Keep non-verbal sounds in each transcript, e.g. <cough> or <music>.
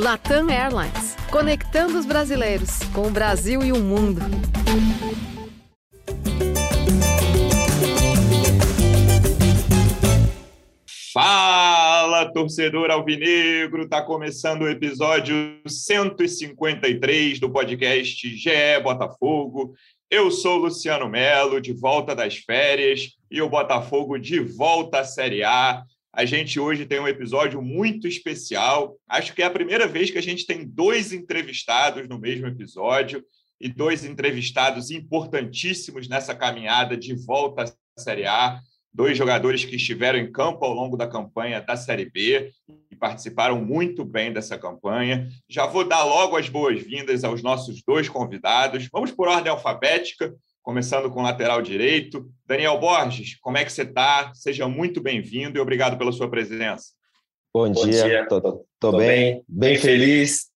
Latam Airlines, conectando os brasileiros com o Brasil e o mundo. Fala, torcedor alvinegro! Tá começando o episódio 153 do podcast GE Botafogo. Eu sou Luciano Melo, de volta das férias, e o Botafogo de volta à Série A. A gente hoje tem um episódio muito especial. Acho que é a primeira vez que a gente tem dois entrevistados no mesmo episódio e dois entrevistados importantíssimos nessa caminhada de volta à Série A. Dois jogadores que estiveram em campo ao longo da campanha da Série B e participaram muito bem dessa campanha. Já vou dar logo as boas-vindas aos nossos dois convidados. Vamos por ordem alfabética começando com o lateral direito. Daniel Borges, como é que você está? Seja muito bem-vindo e obrigado pela sua presença. Bom, Bom dia, estou bem, bem feliz.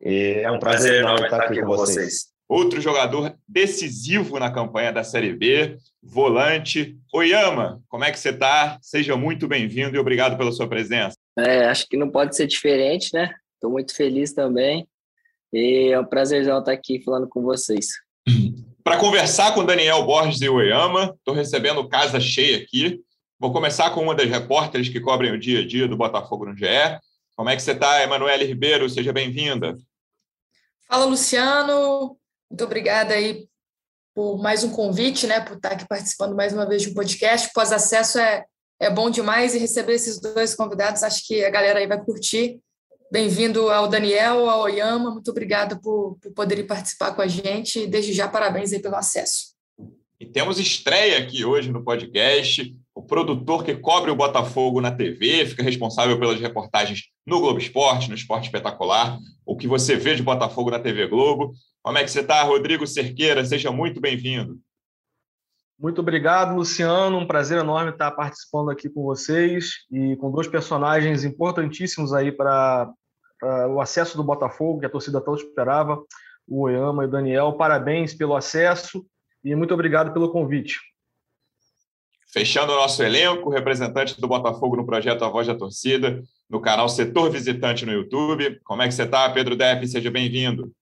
E é um prazer enorme estar aqui com vocês. Outro jogador decisivo na campanha da Série B, volante. Oyama, como é que você está? Seja muito bem-vindo e obrigado pela sua presença. É, acho que não pode ser diferente, né? Estou muito feliz também. E é um prazerzão estar aqui falando com vocês. <clears throat> Para conversar com Daniel Borges e Oyama, estou recebendo casa cheia aqui. Vou começar com uma das repórteres que cobrem o dia a dia do Botafogo no GE. Como é que você está, Emanuele Ribeiro? Seja bem-vinda. Fala, Luciano. Muito obrigada aí por mais um convite, né? Por estar aqui participando mais uma vez de um podcast. Pós-acesso é, é bom demais e receber esses dois convidados, acho que a galera aí vai curtir. Bem-vindo ao Daniel, ao Oyama, muito obrigado por, por poderem participar com a gente e desde já parabéns aí pelo acesso. E temos estreia aqui hoje no podcast, o produtor que cobre o Botafogo na TV, fica responsável pelas reportagens no Globo Esporte, no Esporte Espetacular, o que você vê de Botafogo na TV Globo. Como é que você está, Rodrigo Cerqueira? Seja muito bem-vindo. Muito obrigado, Luciano. Um prazer enorme estar participando aqui com vocês e com dois personagens importantíssimos aí para uh, o acesso do Botafogo, que a torcida tanto esperava, o Oyama e o Daniel. Parabéns pelo acesso e muito obrigado pelo convite. Fechando o nosso elenco, representante do Botafogo no projeto A Voz da Torcida, no canal Setor Visitante no YouTube. Como é que você está, Pedro Depp? Seja bem-vindo.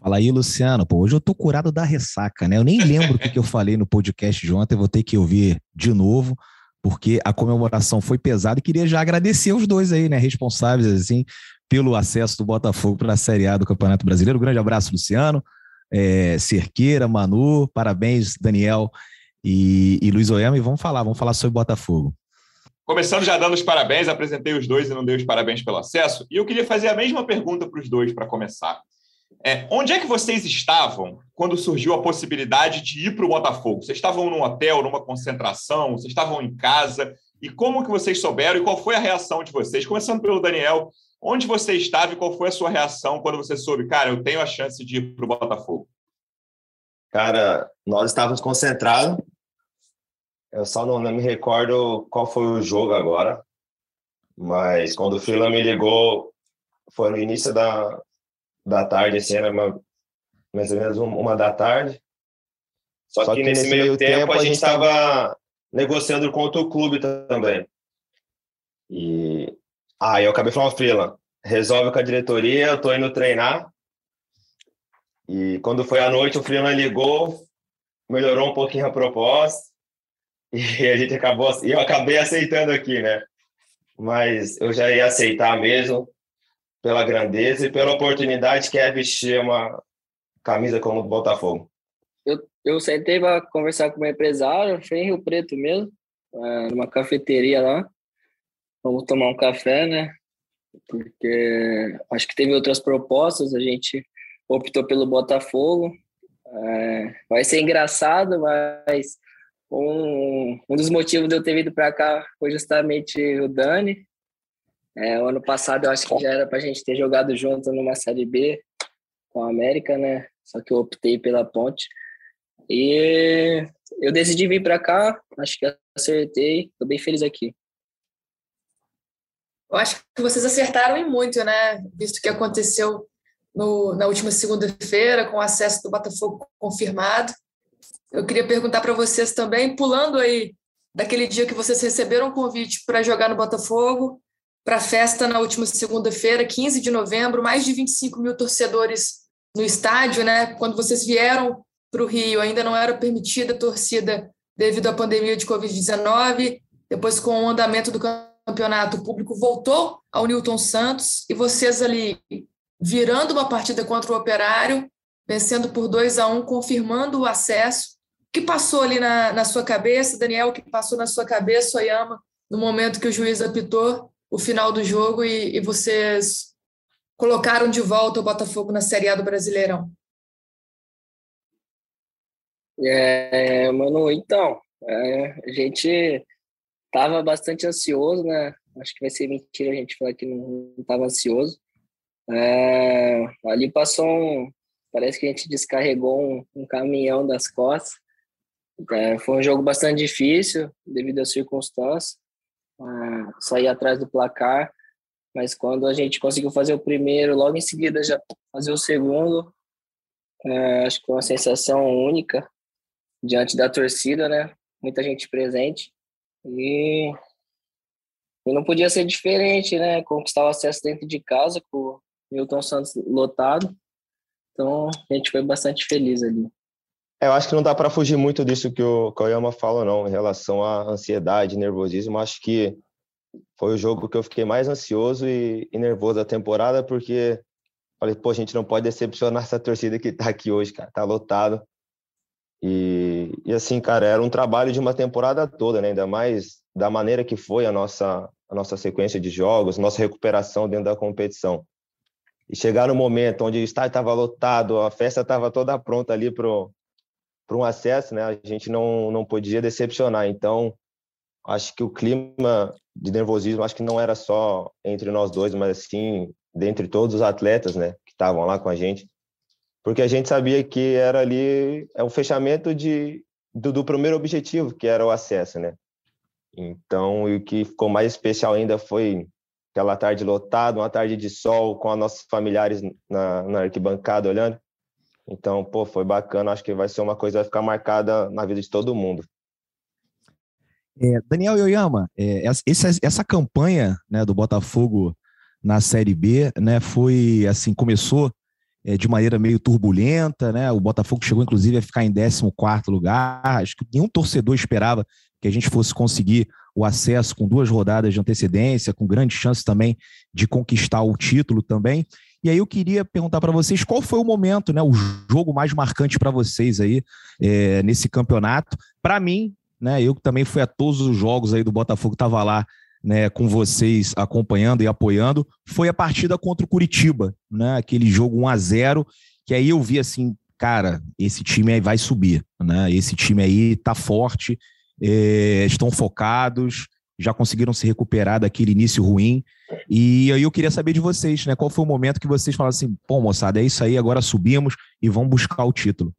Fala aí, Luciano. Pô, hoje eu tô curado da ressaca, né? Eu nem lembro o que, que eu falei no podcast de ontem, vou ter que ouvir de novo, porque a comemoração foi pesada e queria já agradecer os dois aí, né? Responsáveis, assim, pelo acesso do Botafogo para a Série A do Campeonato Brasileiro. Um grande abraço, Luciano, é, Cerqueira, Manu, parabéns, Daniel e, e Luiz Oyama. E vamos falar, vamos falar sobre Botafogo. Começando já dando os parabéns, apresentei os dois e não dei os parabéns pelo acesso. E eu queria fazer a mesma pergunta para os dois para começar. É, onde é que vocês estavam quando surgiu a possibilidade de ir para o Botafogo? Vocês estavam num hotel, numa concentração? Vocês estavam em casa? E como que vocês souberam e qual foi a reação de vocês? Começando pelo Daniel, Onde você estava e qual foi a sua reação quando você soube, cara, eu tenho a chance de ir para o Botafogo? Cara, nós estávamos concentrados. Eu só não, não, me recordo qual foi o jogo agora. Mas quando o Fila me ligou, foi no início da, da tarde, assim, era uma, mais ou menos uma da tarde. Só, Só que, que, nesse meio tempo a gente estava negociando com outro clube também. E Aí eu acabei falando, Frila, resolve com a diretoria, eu tô indo treinar. E quando foi à noite, o Freeland ligou, melhorou um pouquinho a proposta. <laughs> E a gente acabou, e eu acabei aceitando aqui, né? Mas eu já ia aceitar mesmo pela grandeza e pela oportunidade que é vestir uma camisa como o Botafogo. Eu, eu sentei para conversar com o meu empresário, foi em Rio Preto mesmo, é, numa cafeteria lá. Vamos tomar um café, né? Porque acho que teve outras propostas, a gente optou pelo Botafogo. É, vai ser engraçado, mas um, um dos motivos de eu ter vindo para cá foi justamente o Dani. É, o ano passado eu acho que já era para a gente ter jogado junto numa Série B com a América, né? Só que eu optei pela Ponte. E eu decidi vir para cá, acho que acertei, estou bem feliz aqui. Eu acho que vocês acertaram em muito, né? Visto que aconteceu no, na última segunda-feira, com o acesso do Botafogo confirmado. Eu queria perguntar para vocês também, pulando aí daquele dia que vocês receberam o convite para jogar no Botafogo, para a festa na última segunda-feira, 15 de novembro, mais de 25 mil torcedores no estádio, né? Quando vocês vieram para o Rio, ainda não era permitida a torcida devido à pandemia de Covid-19. Depois, com o andamento do campeonato, o público voltou ao Newton Santos e vocês ali virando uma partida contra o Operário, vencendo por 2 a 1 um, confirmando o acesso. O que passou ali na, na sua cabeça, Daniel? O que passou na sua cabeça, Oyama, no momento que o juiz apitou o final do jogo e, e vocês colocaram de volta o Botafogo na Série A do Brasileirão? É, mano, então, é, a gente tava bastante ansioso, né? Acho que vai ser mentira a gente falar que não estava ansioso. É, ali passou um. Parece que a gente descarregou um, um caminhão das costas. É, foi um jogo bastante difícil devido às circunstâncias. É, sair atrás do placar, mas quando a gente conseguiu fazer o primeiro, logo em seguida já fazer o segundo, é, acho que foi uma sensação única diante da torcida, né? Muita gente presente. E, e não podia ser diferente, né? Conquistar o acesso dentro de casa com o Milton Santos lotado. Então, a gente foi bastante feliz ali. É, eu acho que não dá para fugir muito disso que o Koyama falou, não, em relação à ansiedade, nervosismo. Acho que foi o jogo que eu fiquei mais ansioso e, e nervoso da temporada, porque falei, pô, a gente não pode decepcionar essa torcida que está aqui hoje, cara, tá lotado. E, e assim, cara, era um trabalho de uma temporada toda, né? Ainda mais da maneira que foi a nossa, a nossa sequência de jogos, nossa recuperação dentro da competição. E chegar no momento onde o estádio estava lotado, a festa estava toda pronta ali para um acesso, né? A gente não, não podia decepcionar. Então, acho que o clima de nervosismo, acho que não era só entre nós dois, mas assim, dentre todos os atletas, né? Que estavam lá com a gente porque a gente sabia que era ali é um fechamento de do, do, primeiro objetivo, que era o acesso, né? Então, o que ficou mais especial ainda foi aquela tarde lotada, uma tarde de sol com os nossos familiares na, na arquibancada olhando. Então, pô, foi bacana. Acho que vai ser uma coisa que vai ficar marcada na vida de todo mundo. É, Daniel Yoyama, é, essa, essa campanha né, do Botafogo na Série B, né, foi assim, começou é, de maneira meio turbulenta, né? O Botafogo chegou, inclusive, a ficar em 14 lugar. Acho que nenhum torcedor esperava que a gente fosse conseguir o acesso com duas rodadas de antecedência, com grande chance também de conquistar o título também. E aí eu queria perguntar para vocês qual foi o momento, né, o jogo mais marcante para vocês aí é, nesse campeonato. Para mim, né, eu também fui a todos os jogos aí do Botafogo, estava lá né, com vocês acompanhando e apoiando, foi a partida contra o Curitiba, né, aquele jogo 1 a 0 que aí eu vi assim, cara, esse time aí vai subir, né, esse time aí tá forte, é, estão focados, já conseguiram se recuperar daquele início ruim, e aí eu queria saber de vocês, né, qual foi o momento que vocês falaram assim, pô, moçada, é isso aí, agora subimos e vamos buscar o título.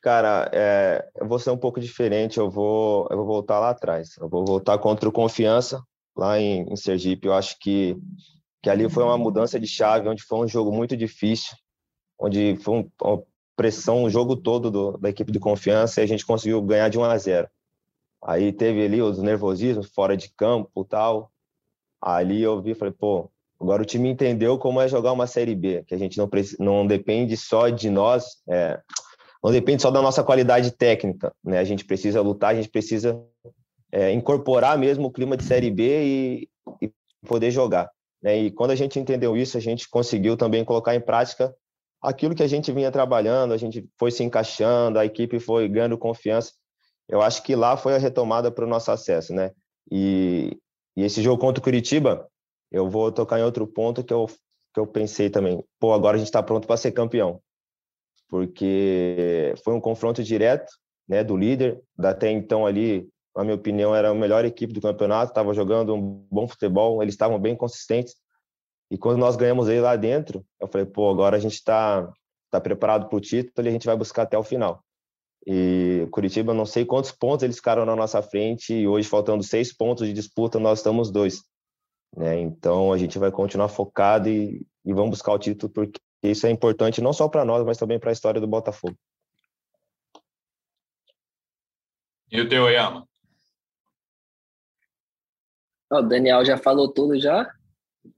Cara, é, eu vou ser um pouco diferente, eu vou, eu vou voltar lá atrás. Eu vou voltar contra o Confiança, lá em, em Sergipe. Eu acho que, que ali foi uma mudança de chave, onde foi um jogo muito difícil, onde foi um, uma pressão o jogo todo do, da equipe de Confiança e a gente conseguiu ganhar de 1 a 0. Aí teve ali os nervosismos fora de campo tal. Ali eu vi, falei, pô, agora o time entendeu como é jogar uma Série B, que a gente não, não depende só de nós, é, não depende só da nossa qualidade técnica, né? A gente precisa lutar, a gente precisa é, incorporar mesmo o clima de Série B e, e poder jogar. Né? E quando a gente entendeu isso, a gente conseguiu também colocar em prática aquilo que a gente vinha trabalhando, a gente foi se encaixando, a equipe foi ganhando confiança. Eu acho que lá foi a retomada para o nosso acesso, né? E, e, esse jogo contra o Curitiba, eu vou tocar em outro ponto que eu, que eu pensei também. Pô, agora a gente está pronto para ser campeão porque foi um confronto direto né, do líder, até então ali, na minha opinião, era a melhor equipe do campeonato, estava jogando um bom futebol, eles estavam bem consistentes. E quando nós ganhamos ele lá dentro, eu falei, pô, agora a gente está tá preparado para o título e a gente vai buscar até o final. E Curitiba, não sei quantos pontos eles ficaram na nossa frente, e hoje, faltando seis pontos de disputa, nós estamos dois. Né? Então, a gente vai continuar focado e, e vamos buscar o título, porque isso é importante não só para nós, mas também para a história do Botafogo. E o teu, Yama? o Daniel já falou tudo já.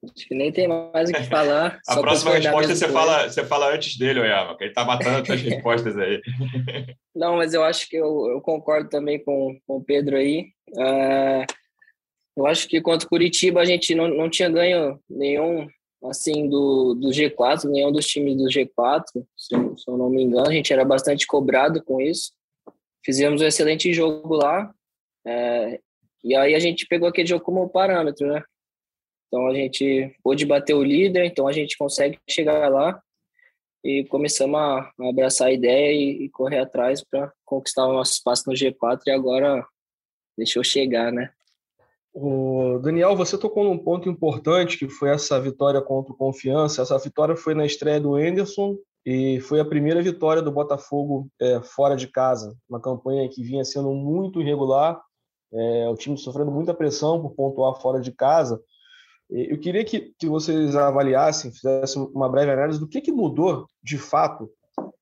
Acho que nem tem mais o que falar. <laughs> A próxima resposta você fala, você fala antes dele, Oyama, que ele tá matando as <laughs> respostas aí. Não, mas eu acho que eu, eu concordo também com, com o Pedro aí. Uh, eu acho que contra o Curitiba a gente não, não tinha ganho nenhum assim do, do G4, nenhum dos times do G4, se, se eu não me engano. A gente era bastante cobrado com isso. Fizemos um excelente jogo lá. É, e aí a gente pegou aquele jogo como parâmetro, né? Então a gente pôde bater o líder, então a gente consegue chegar lá e começamos a, a abraçar a ideia e, e correr atrás para conquistar o nosso espaço no G4 e agora deixou chegar, né? O Daniel, você tocou num ponto importante que foi essa vitória contra o Confiança. Essa vitória foi na estreia do Anderson e foi a primeira vitória do Botafogo é, fora de casa. Uma campanha que vinha sendo muito irregular, é, o time sofrendo muita pressão por pontuar fora de casa. Eu queria que, que vocês avaliassem, fizessem uma breve análise do que, que mudou de fato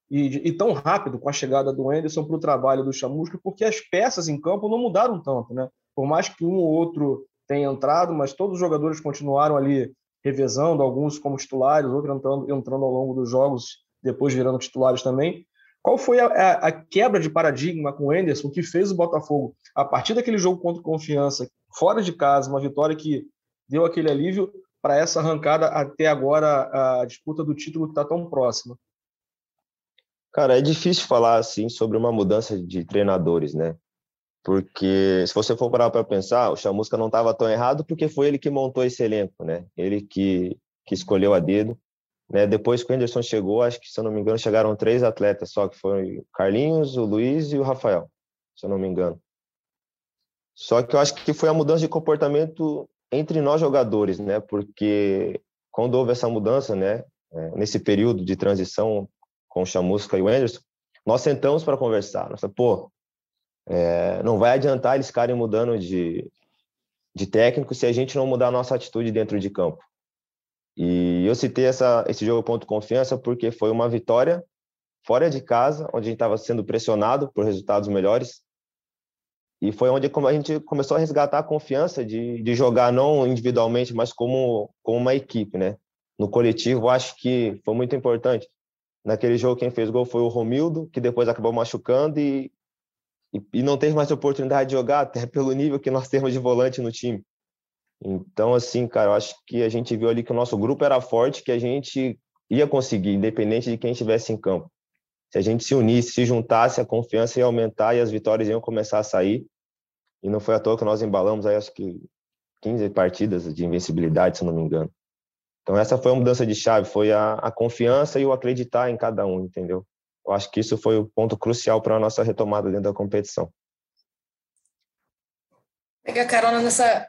e, e tão rápido com a chegada do Anderson para o trabalho do Chamusca, porque as peças em campo não mudaram tanto, né? Por mais que um ou outro tenha entrado, mas todos os jogadores continuaram ali revezando, alguns como titulares, outros entrando, entrando ao longo dos jogos, depois virando titulares também. Qual foi a, a, a, quebra de paradigma com o Anderson que fez o Botafogo, a partir daquele jogo contra Confiança, fora de casa, uma vitória que deu aquele alívio para essa arrancada até agora a disputa do título que está tão próxima? Cara, é difícil falar assim sobre uma mudança de treinadores, né? Porque se você for parar para pensar, o Chamusca não estava tão errado porque foi ele que montou esse elenco, né? Ele que, que escolheu a dedo. Né? Depois que o Anderson chegou, acho que, se eu não me engano, chegaram três atletas só, que foram o Carlinhos, o Luiz e o Rafael, se eu não me engano. Só que eu acho que foi a mudança de comportamento entre nós jogadores, né? Porque quando houve essa mudança, né? É, nesse período de transição com o Chamusca e o Anderson, nós sentamos para conversar. Nós falamos, pô, é, não vai adiantar eles ficarem mudando de, de técnico se a gente não mudar a nossa atitude dentro de campo. E eu citei essa, esse jogo ponto confiança porque foi uma vitória fora de casa, onde a gente estava sendo pressionado por resultados melhores, e foi onde a gente começou a resgatar a confiança de, de jogar não individualmente, mas como, como uma equipe, né? No coletivo, acho que foi muito importante. Naquele jogo, quem fez gol foi o Romildo, que depois acabou machucando e, e, e não teve mais oportunidade de jogar, até pelo nível que nós temos de volante no time. Então, assim, cara, eu acho que a gente viu ali que o nosso grupo era forte, que a gente ia conseguir, independente de quem estivesse em campo se a gente se unisse, se juntasse, a confiança ia aumentar e as vitórias iam começar a sair. E não foi à toa que nós embalamos aí, acho que 15 partidas de invencibilidade, se não me engano. Então essa foi a mudança de chave, foi a, a confiança e o acreditar em cada um, entendeu? Eu acho que isso foi o ponto crucial para a nossa retomada dentro da competição. Pega carona nessa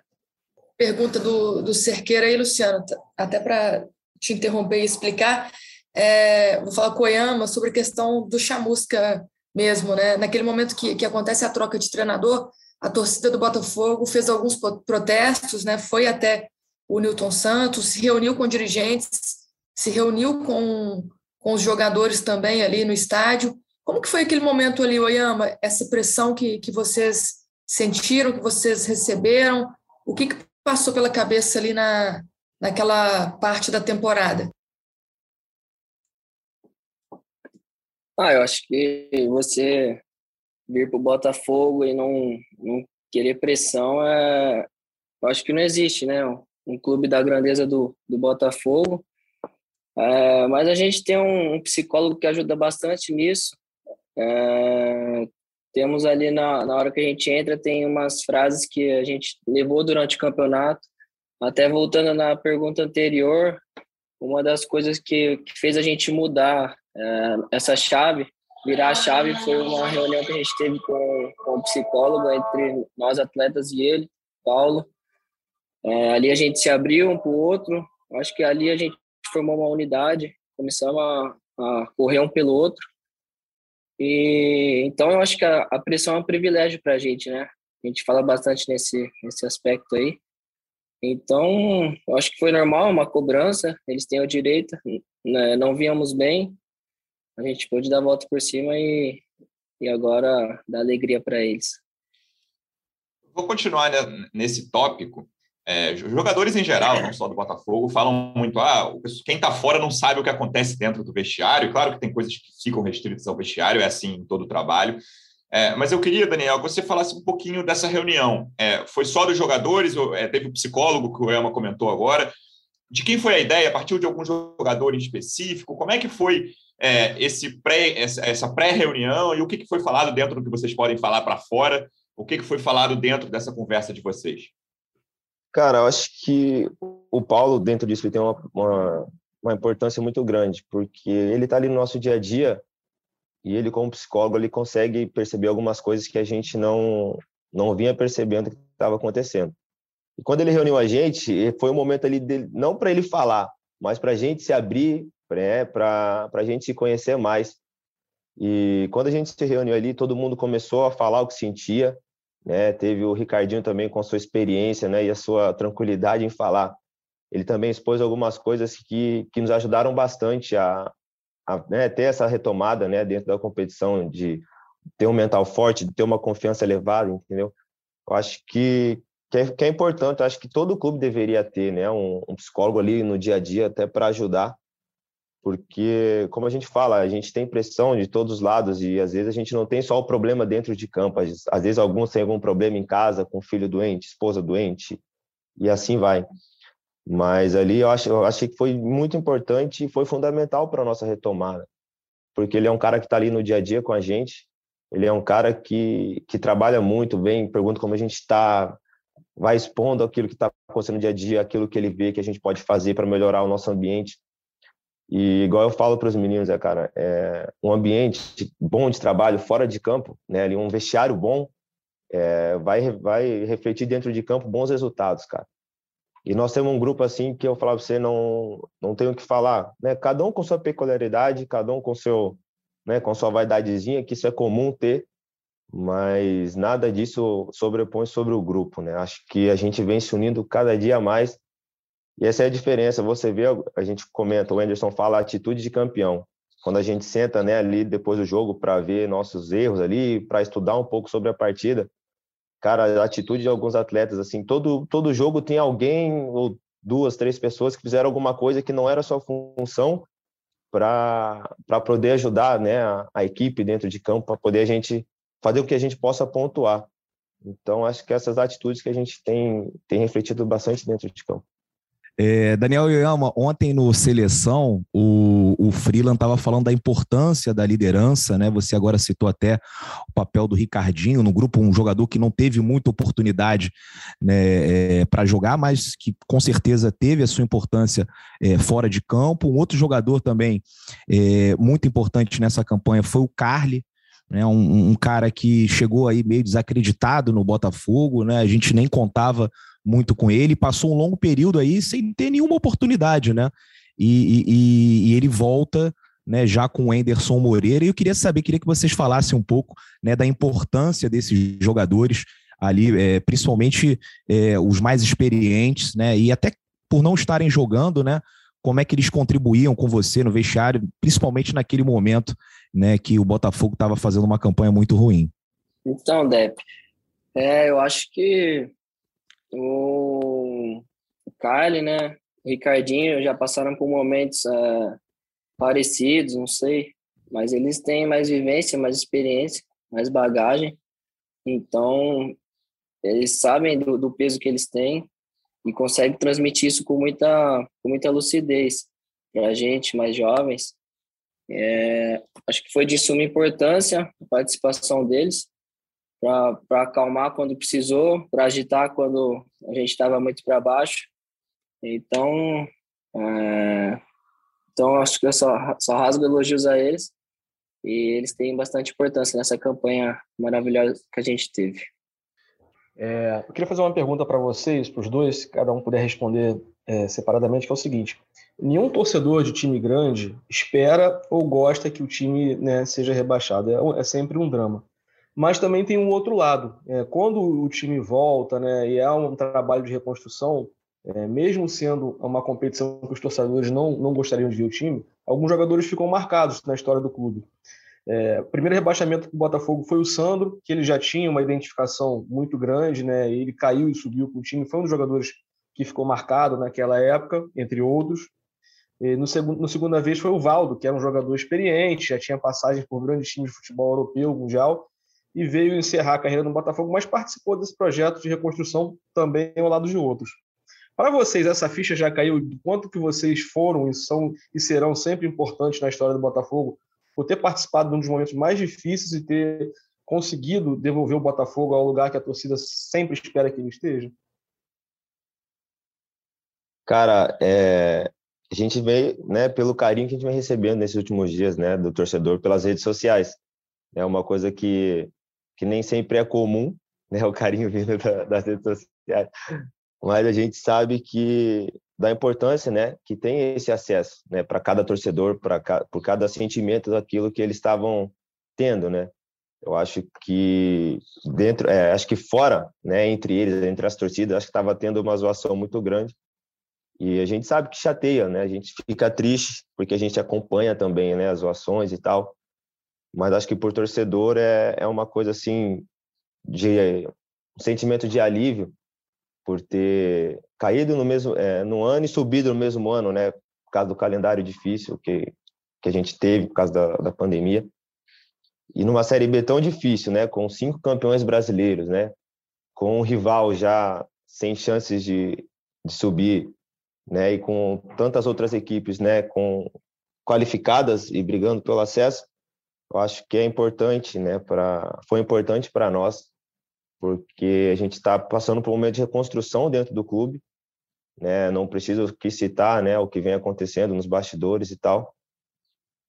pergunta do, do Cerqueira aí, Luciano, até para te interromper e explicar. É, vou falar com o Oyama sobre a questão do chamusca mesmo, né? Naquele momento que, que acontece a troca de treinador, a torcida do Botafogo fez alguns protestos, né? Foi até o Newton Santos, se reuniu com dirigentes, se reuniu com, com os jogadores também ali no estádio. Como que foi aquele momento ali, Oyama? Essa pressão que, que vocês sentiram, que vocês receberam? O que, que passou pela cabeça ali na, naquela parte da temporada? Ah, eu acho que você vir para o Botafogo e não, não querer pressão, é, eu acho que não existe, né? Um clube da grandeza do, do Botafogo. É, mas a gente tem um, um, psicólogo que ajuda bastante nisso. É, temos ali na, na hora que a gente entra, tem umas frases que a gente levou durante o campeonato. Até voltando na pergunta anterior, uma das coisas que, que fez a gente mudar é, essa chave, virar a chave, foi uma reunião que a gente teve com, com o psicólogo, entre nós atletas e ele, Paulo. É, ali a gente se abriu um para o outro, acho que ali a gente formou uma unidade, começamos a, a correr um pelo outro. E então eu acho que a, a pressão é um privilégio para a gente, né? A gente fala bastante nesse, nesse aspecto aí. Então, eu acho que foi normal, uma cobrança, eles têm o direito, né? não víamos bem, a gente pôde dar a volta por cima e, e agora dar alegria para eles. Vou continuar nesse tópico é, jogadores em geral, não só do Botafogo, falam muito: ah, quem está fora não sabe o que acontece dentro do vestiário. Claro que tem coisas que ficam restritas ao vestiário, é assim em todo o trabalho. É, mas eu queria, Daniel, que você falasse um pouquinho dessa reunião. É, foi só dos jogadores? Ou, é, teve o psicólogo que o Elma comentou agora? De quem foi a ideia? Partiu de algum jogador em específico? Como é que foi é, esse pré, essa pré-reunião e o que, que foi falado dentro do que vocês podem falar para fora? O que, que foi falado dentro dessa conversa de vocês? Cara, eu acho que o Paulo, dentro disso, ele tem uma, uma, uma importância muito grande, porque ele está ali no nosso dia a dia e ele, como psicólogo, ele consegue perceber algumas coisas que a gente não, não vinha percebendo que estava acontecendo. E quando ele reuniu a gente, foi um momento ali, dele, não para ele falar, mas para a gente se abrir, né, para a gente se conhecer mais. E quando a gente se reuniu ali, todo mundo começou a falar o que sentia, né? Teve o Ricardinho também com a sua experiência, né, e a sua tranquilidade em falar. Ele também expôs algumas coisas que, que nos ajudaram bastante a, a né, ter essa retomada, né, dentro da competição, de ter um mental forte, de ter uma confiança elevada, entendeu? Eu acho que, que, é, que é importante, eu acho que todo clube deveria ter, né, um, um psicólogo ali no dia a dia, até para ajudar porque, como a gente fala, a gente tem pressão de todos os lados e às vezes a gente não tem só o problema dentro de campo, às vezes alguns têm algum problema em casa, com filho doente, esposa doente, e assim vai. Mas ali eu, acho, eu achei que foi muito importante e foi fundamental para a nossa retomada, porque ele é um cara que está ali no dia a dia com a gente, ele é um cara que, que trabalha muito, vem, pergunta como a gente está, vai expondo aquilo que está acontecendo no dia a dia, aquilo que ele vê que a gente pode fazer para melhorar o nosso ambiente. E igual eu falo para os meninos, é, cara, é um ambiente bom de trabalho fora de campo, né, ali um vestiário bom, é, vai vai refletir dentro de campo bons resultados, cara. E nós temos um grupo assim que eu falar para você não não tenho o que falar, né? Cada um com sua peculiaridade, cada um com seu, né, com sua vaidadezinha, que isso é comum ter, mas nada disso sobrepõe sobre o grupo, né? Acho que a gente vem se unindo cada dia mais e essa é a diferença. Você vê, a gente comenta, o Anderson fala atitude de campeão. Quando a gente senta né, ali depois do jogo para ver nossos erros ali, para estudar um pouco sobre a partida, cara, a atitude de alguns atletas, assim, todo, todo jogo tem alguém ou duas, três pessoas que fizeram alguma coisa que não era sua função para poder ajudar né, a, a, equipe dentro de campo, para poder a gente fazer o que a gente possa pontuar. Então, acho que essas atitudes que a gente tem, tem refletido bastante dentro de campo. É, Daniel Yoyama, ontem no Seleção, o, o Freeland estava falando da importância da liderança, né? Você agora citou até o papel do Ricardinho no grupo, um jogador que não teve muita oportunidade né, é, para jogar, mas que com certeza teve a sua importância é, fora de campo. Um outro jogador também é, muito importante nessa campanha foi o Carly, né, um, um, cara que chegou aí meio desacreditado no Botafogo, né? A gente nem contava muito com ele, passou um longo período aí sem ter nenhuma oportunidade, né? E, e, e ele volta né, já com o Anderson Moreira. E eu queria saber, queria que vocês falassem um pouco né, da importância desses jogadores ali, é, principalmente é, os mais experientes, né? E até por não estarem jogando, né? Como é que eles contribuíam com você no vestiário, principalmente naquele momento, né, que o Botafogo estava fazendo uma campanha muito ruim? Então, Dep, é, eu acho que o, Kylie, né? O Ricardinho já passaram por momentos é, parecidos, não sei, mas eles têm mais vivência, mais experiência, mais bagagem, então eles sabem do, do peso que eles têm e conseguem transmitir isso com muita, com muita lucidez para a gente, mais jovens. É, acho que foi de suma importância a participação deles para acalmar quando precisou, para agitar quando a gente estava muito para baixo. Então, é, então acho que eu só, só rasgo elogios a eles e eles têm bastante importância nessa campanha maravilhosa que a gente teve. É, eu queria fazer uma pergunta para vocês, para os dois, se cada um puder responder é, separadamente, que é o seguinte: nenhum torcedor de time grande espera ou gosta que o time né, seja rebaixado. É, é sempre um drama mas também tem um outro lado. É, quando o time volta né, e há um trabalho de reconstrução, é, mesmo sendo uma competição que os torcedores não, não gostariam de ver o time, alguns jogadores ficam marcados na história do clube. É, o primeiro rebaixamento do Botafogo foi o Sandro, que ele já tinha uma identificação muito grande, né? Ele caiu e subiu com o time, foi um dos jogadores que ficou marcado naquela época, entre outros. E no, segundo, no segunda vez foi o Valdo, que era um jogador experiente, já tinha passagem por grandes times de futebol europeu, mundial, e veio encerrar a carreira no Botafogo, mas participou desse projeto de reconstrução também ao lado de outros. Para vocês, essa ficha já caiu? Do quanto que vocês foram e são e serão sempre importantes na história do Botafogo por ter participado de um dos momentos mais difíceis e ter conseguido devolver o Botafogo ao lugar que a torcida sempre espera que ele esteja? Cara, é, a gente vê, né, pelo carinho que a gente vem recebendo nesses últimos dias, né, do torcedor pelas redes sociais. É uma coisa que, que nem sempre é comum, <laughs> né, o carinho vindo da, das redes sociais. Mas a gente sabe que da importância, né, que tem esse acesso, né, para cada torcedor, para por cada sentimento daquilo que eles estavam tendo, né. Eu acho que dentro, é, acho que fora, né, entre eles, entre as torcidas, acho que estava tendo uma zoação muito grande e a gente sabe que chateia, né? A gente fica triste porque a gente acompanha também, né, as zoações e tal. Mas acho que por torcedor é, é uma coisa assim de um sentimento de alívio por ter caído no mesmo é, no ano e subido no mesmo ano, né? Por causa do calendário difícil que que a gente teve por causa da, da pandemia. E numa série B tão difícil, né? Com cinco campeões brasileiros, né? Com um rival já sem chances de, de subir né, e com tantas outras equipes, né, com qualificadas e brigando pelo acesso, eu acho que é importante, né, para foi importante para nós, porque a gente está passando por um momento de reconstrução dentro do clube, né, não preciso aqui citar, né, o que vem acontecendo nos bastidores e tal,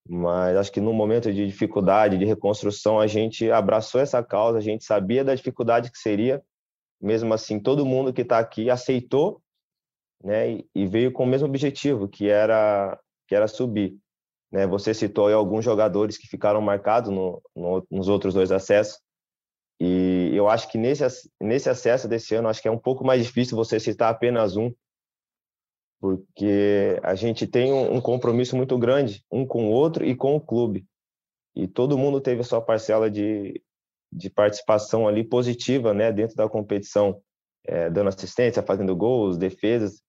mas acho que no momento de dificuldade, de reconstrução, a gente abraçou essa causa, a gente sabia da dificuldade que seria, mesmo assim, todo mundo que está aqui aceitou né, e veio com o mesmo objetivo, que era que era subir. Né? Você citou aí alguns jogadores que ficaram marcados no, no, nos outros dois acessos, e eu acho que nesse nesse acesso desse ano, acho que é um pouco mais difícil você citar apenas um, porque a gente tem um, um compromisso muito grande um com o outro e com o clube, e todo mundo teve a sua parcela de, de participação ali positiva, né, dentro da competição, é, dando assistência, fazendo gols, defesas.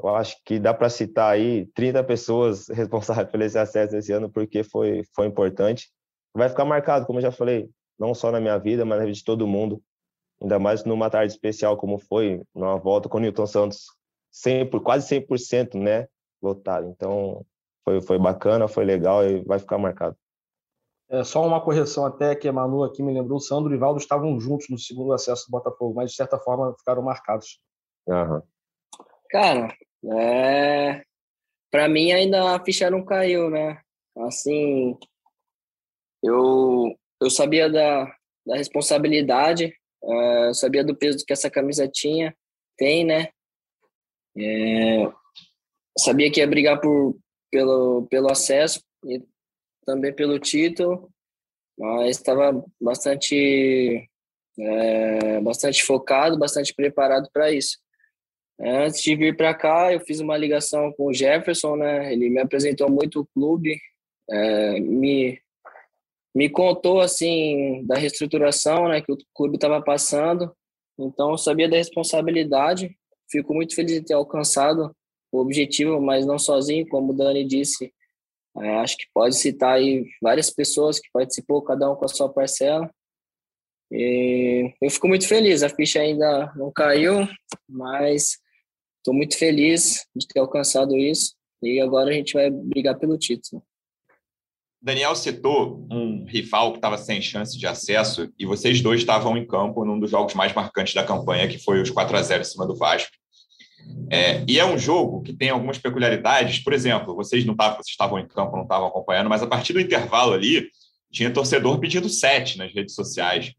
Eu acho que dá para citar aí 30 pessoas <laughs> responsáveis por esse acesso esse ano, porque foi, foi importante. Vai ficar marcado, como eu já falei, não só na minha vida, mas na vida de todo mundo. Ainda mais numa tarde especial como foi, numa volta com o Newton Santos, 100, quase 100% né, lotado. Então, foi, foi bacana, foi legal e vai ficar marcado. É, só uma correção até que a Manu aqui me lembrou, o Sandro e Valdo estavam juntos no segundo acesso do Botafogo, mas de certa forma ficaram marcados. Uhum. Cara, é, para mim ainda a ficha não caiu, né? Assim, eu eu sabia da, da responsabilidade, é, sabia do peso que essa camisa tinha, tem, né? É, sabia que ia brigar por, pelo, pelo acesso e também pelo título, mas estava bastante, é, bastante focado, bastante preparado para isso. Antes de vir para cá, eu fiz uma ligação com o Jefferson, né? Ele me apresentou muito o clube, é, me me contou assim da reestruturação, né, que o clube estava passando. Então, eu sabia da responsabilidade. Fico muito feliz de ter alcançado o objetivo, mas não sozinho, como o Dani disse. É, acho que pode citar aí várias pessoas que participou, cada um com a sua parcela. E eu fico muito feliz. A ficha ainda não caiu, mas Estou muito feliz de ter alcançado isso e agora a gente vai brigar pelo título. Daniel citou um rival que estava sem chance de acesso e vocês dois estavam em campo num dos jogos mais marcantes da campanha, que foi os 4 a 0 em cima do Vasco. É, e é um jogo que tem algumas peculiaridades. Por exemplo, vocês não estavam, vocês estavam em campo, não estavam acompanhando, mas a partir do intervalo ali tinha torcedor pedindo sete nas redes sociais.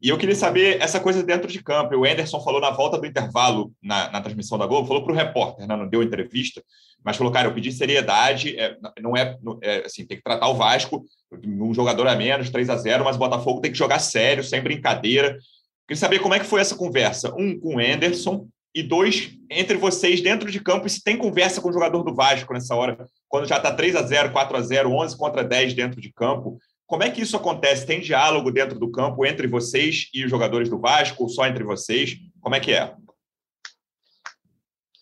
E eu queria saber essa coisa dentro de campo. O Anderson falou na volta do intervalo, na, na transmissão da Globo, falou para o repórter, né? não deu entrevista, mas falou, cara, eu pedi seriedade, é, não é, é, assim, tem que tratar o Vasco, um jogador a menos, 3 a 0 mas o Botafogo tem que jogar sério, sem brincadeira. Queria saber como é que foi essa conversa, um com o Anderson e dois entre vocês dentro de campo, e se tem conversa com o jogador do Vasco nessa hora, quando já está 3 a 0 4 a 0 11 contra 10 dentro de campo, como é que isso acontece? Tem diálogo dentro do campo entre vocês e os jogadores do Vasco, ou só entre vocês? Como é que é?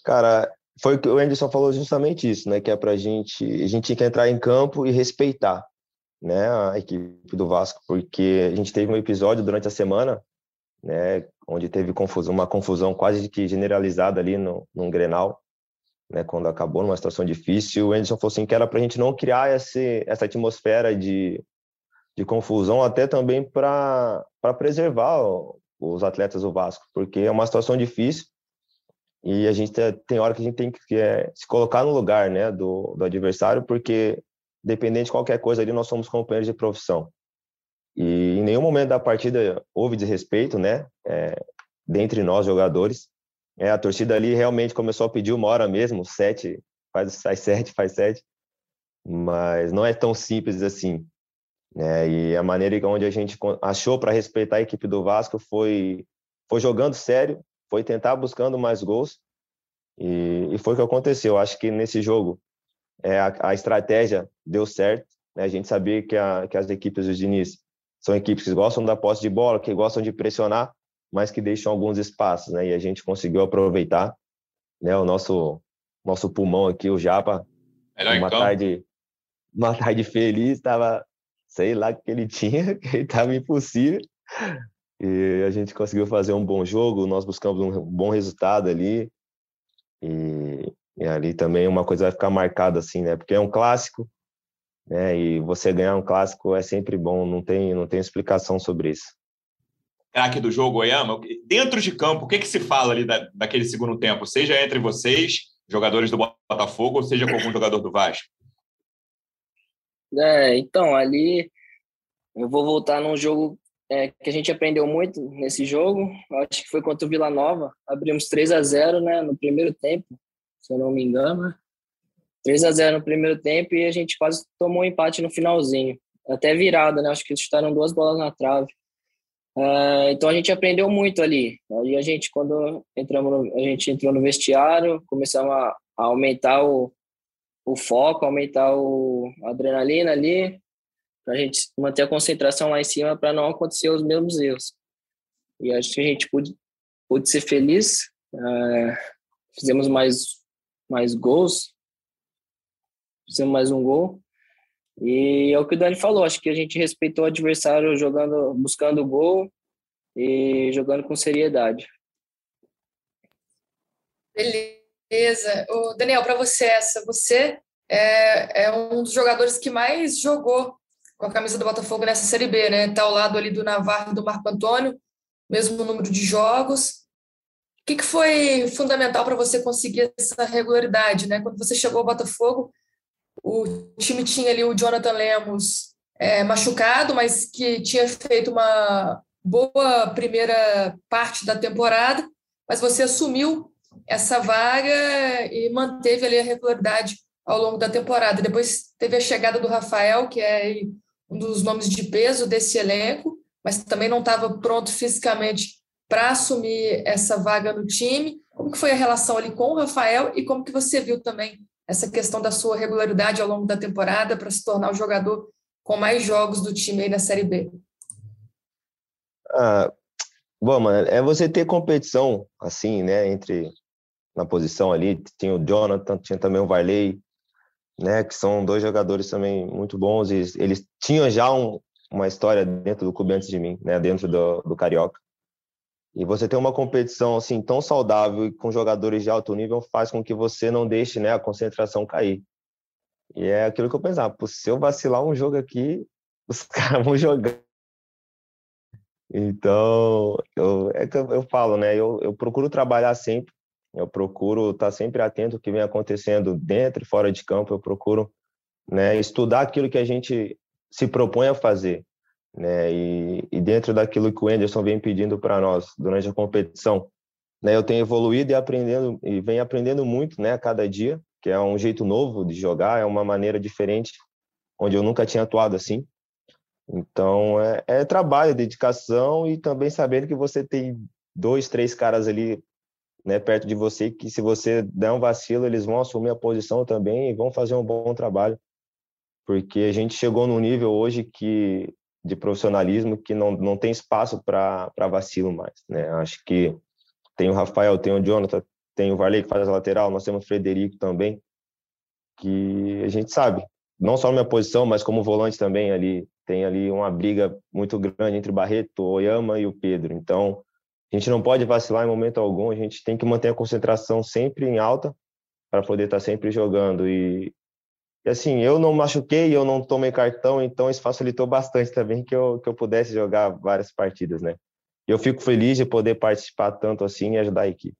Cara, foi o que o Anderson falou justamente isso, né? Que é para gente, a gente tinha que entrar em campo e respeitar, né? A equipe do Vasco, porque a gente teve um episódio durante a semana, né? Onde teve confusão, uma confusão quase que generalizada ali no, num Grenal, né? Quando acabou numa situação difícil, o Anderson falou assim que era para a gente não criar esse, essa atmosfera de, de confusão, até também para preservar os atletas do Vasco, porque é uma situação difícil e a gente tem hora que a gente tem que é, se colocar no lugar né, do, do adversário, porque dependente de qualquer coisa ali, nós somos companheiros de profissão. E em nenhum momento da partida houve desrespeito, né? É, dentre nós jogadores. É, a torcida ali realmente começou a pedir uma hora mesmo, sete, faz, faz sete, faz sete. Mas não é tão simples assim. Né? E a maneira onde a gente achou para respeitar a equipe do Vasco foi, foi jogando sério, foi tentar buscando mais gols e, e foi o que aconteceu. Acho que nesse jogo é, a, a estratégia deu certo. Né? A gente sabia que, a, que as equipes do Diniz são equipes que gostam da posse de bola, que gostam de pressionar, mas que deixam alguns espaços, né? E a gente conseguiu aproveitar, né? O nosso nosso pulmão aqui, o Japa, Melhor uma tarde uma tarde feliz, estava sei lá o que ele <laughs> tinha, que ele estava impossível. E a gente conseguiu fazer um bom jogo, nós buscamos um bom resultado ali. E, e ali também uma coisa vai ficar marcada assim, né? Porque é um clássico, né? E você ganhar um clássico é sempre bom, não tem, não tem explicação sobre isso. Craque do jogo, Oyama, dentro de campo, o que, que se fala ali da, daquele segundo tempo? Seja entre vocês, jogadores do Botafogo, ou seja com algum jogador do Vasco? É, então, ali eu vou voltar num jogo é, que a gente aprendeu muito nesse jogo. Acho que foi contra o Vila Nova. Abrimos 3 a 0 né, no primeiro tempo, se eu não me engano. 3 a 0 no primeiro tempo e a gente quase tomou um empate no finalzinho. Até virada, né? Acho que chutaram duas bolas na trave. Uh, então a gente aprendeu muito ali. Aí a gente, quando entramos no, a gente entrou no vestiário, começamos a, a aumentar o, o foco, aumentar o, a adrenalina ali, para a gente manter a concentração lá em cima para não acontecer os mesmos erros. E acho que a gente pôde, pôde ser feliz. Uh, fizemos mais, mais gols, fizemos mais um gol. E é o que o Dani falou, acho que a gente respeitou o adversário jogando, buscando o gol e jogando com seriedade. Beleza. O Daniel, para você essa, você é, é um dos jogadores que mais jogou com a camisa do Botafogo nessa Série B, né? Está ao lado ali do Navarro e do Marco Antônio, mesmo número de jogos. O que, que foi fundamental para você conseguir essa regularidade, né? Quando você chegou ao Botafogo, o time tinha ali o Jonathan Lemos é, machucado, mas que tinha feito uma boa primeira parte da temporada, mas você assumiu essa vaga e manteve ali a regularidade ao longo da temporada. Depois teve a chegada do Rafael, que é um dos nomes de peso desse elenco, mas também não estava pronto fisicamente para assumir essa vaga no time. Como que foi a relação ali com o Rafael e como que você viu também essa questão da sua regularidade ao longo da temporada para se tornar o jogador com mais jogos do time aí na Série B? Ah, bom, mano, é você ter competição, assim, né, entre na posição ali, tinha o Jonathan, tinha também o Varley, né, que são dois jogadores também muito bons e eles tinham já um, uma história dentro do clube antes de mim, né, dentro do, do Carioca. E você ter uma competição assim tão saudável e com jogadores de alto nível faz com que você não deixe, né, a concentração cair. E é aquilo que eu pensava, se eu vacilar um jogo aqui, <laughs> os caras vão jogar. Então, eu, é que eu, eu falo, né, eu, eu procuro trabalhar sempre eu procuro estar sempre atento ao que vem acontecendo dentro e fora de campo. Eu procuro né, estudar aquilo que a gente se propõe a fazer. Né, e, e dentro daquilo que o Anderson vem pedindo para nós durante a competição, né, eu tenho evoluído e aprendendo e venho aprendendo muito, né, a cada dia, que é um jeito novo de jogar, é uma maneira diferente, onde eu nunca tinha atuado assim. Então é, é trabalho, dedicação e também sabendo que você tem dois, três caras ali né, perto de você, que se você der um vacilo, eles vão assumir a posição também e vão fazer um bom trabalho. Porque a gente chegou num nível hoje que de profissionalismo que não, não tem espaço para vacilo mais, né? Acho que tem o Rafael, tem o Jonathan, tem o Varley que faz a lateral, nós temos o Frederico também, que a gente sabe, não só na minha posição, mas como volante também ali, tem ali uma briga muito grande entre o Barreto, o Oyama e o Pedro. Então, a gente não pode vacilar em momento algum, a gente tem que manter a concentração sempre em alta para poder estar tá sempre jogando. E, e, assim, eu não machuquei, eu não tomei cartão, então isso facilitou bastante também que eu, que eu pudesse jogar várias partidas, né? Eu fico feliz de poder participar tanto assim e ajudar a equipe.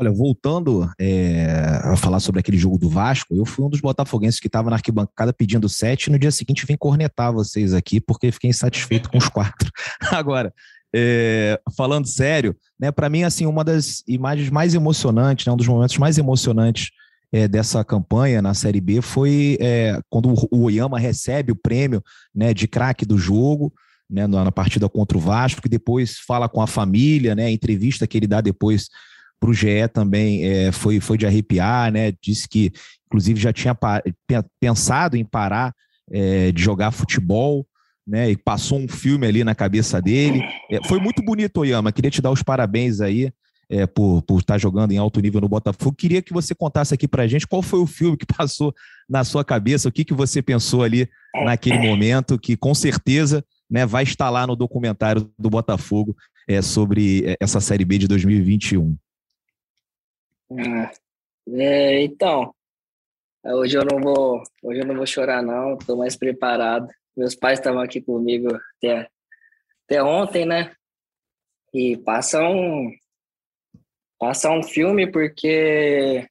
Olha, voltando é, a falar sobre aquele jogo do Vasco, eu fui um dos botafoguenses que estava na arquibancada pedindo sete e no dia seguinte vim cornetar vocês aqui porque fiquei insatisfeito com os quatro. <laughs> Agora, é, falando sério, né, para mim, assim, uma das imagens mais emocionantes, né, um dos momentos mais emocionantes é, dessa campanha na Série B foi é, quando o Oyama recebe o prêmio né, de craque do jogo, né, na partida contra o Vasco, que depois fala com a família, né, a entrevista que ele dá depois para o GE também é, foi, foi de arrepiar, né? Disse que, inclusive, já tinha pensado em parar é, de jogar futebol, né? E passou um filme ali na cabeça dele. É, foi muito bonito, Oyama. Queria te dar os parabéns aí. É, por, por estar jogando em alto nível no Botafogo. Queria que você contasse aqui para gente qual foi o filme que <laughs> passou na sua cabeça, o que, que você pensou ali naquele momento, que com certeza né, vai estar lá no documentário do Botafogo é, sobre é, essa Série B de 2021. Ah, é, então, hoje eu não vou, hoje eu não vou chorar não, estou mais preparado. Meus pais estavam aqui comigo até, até ontem, né? E passa um passa um filme porque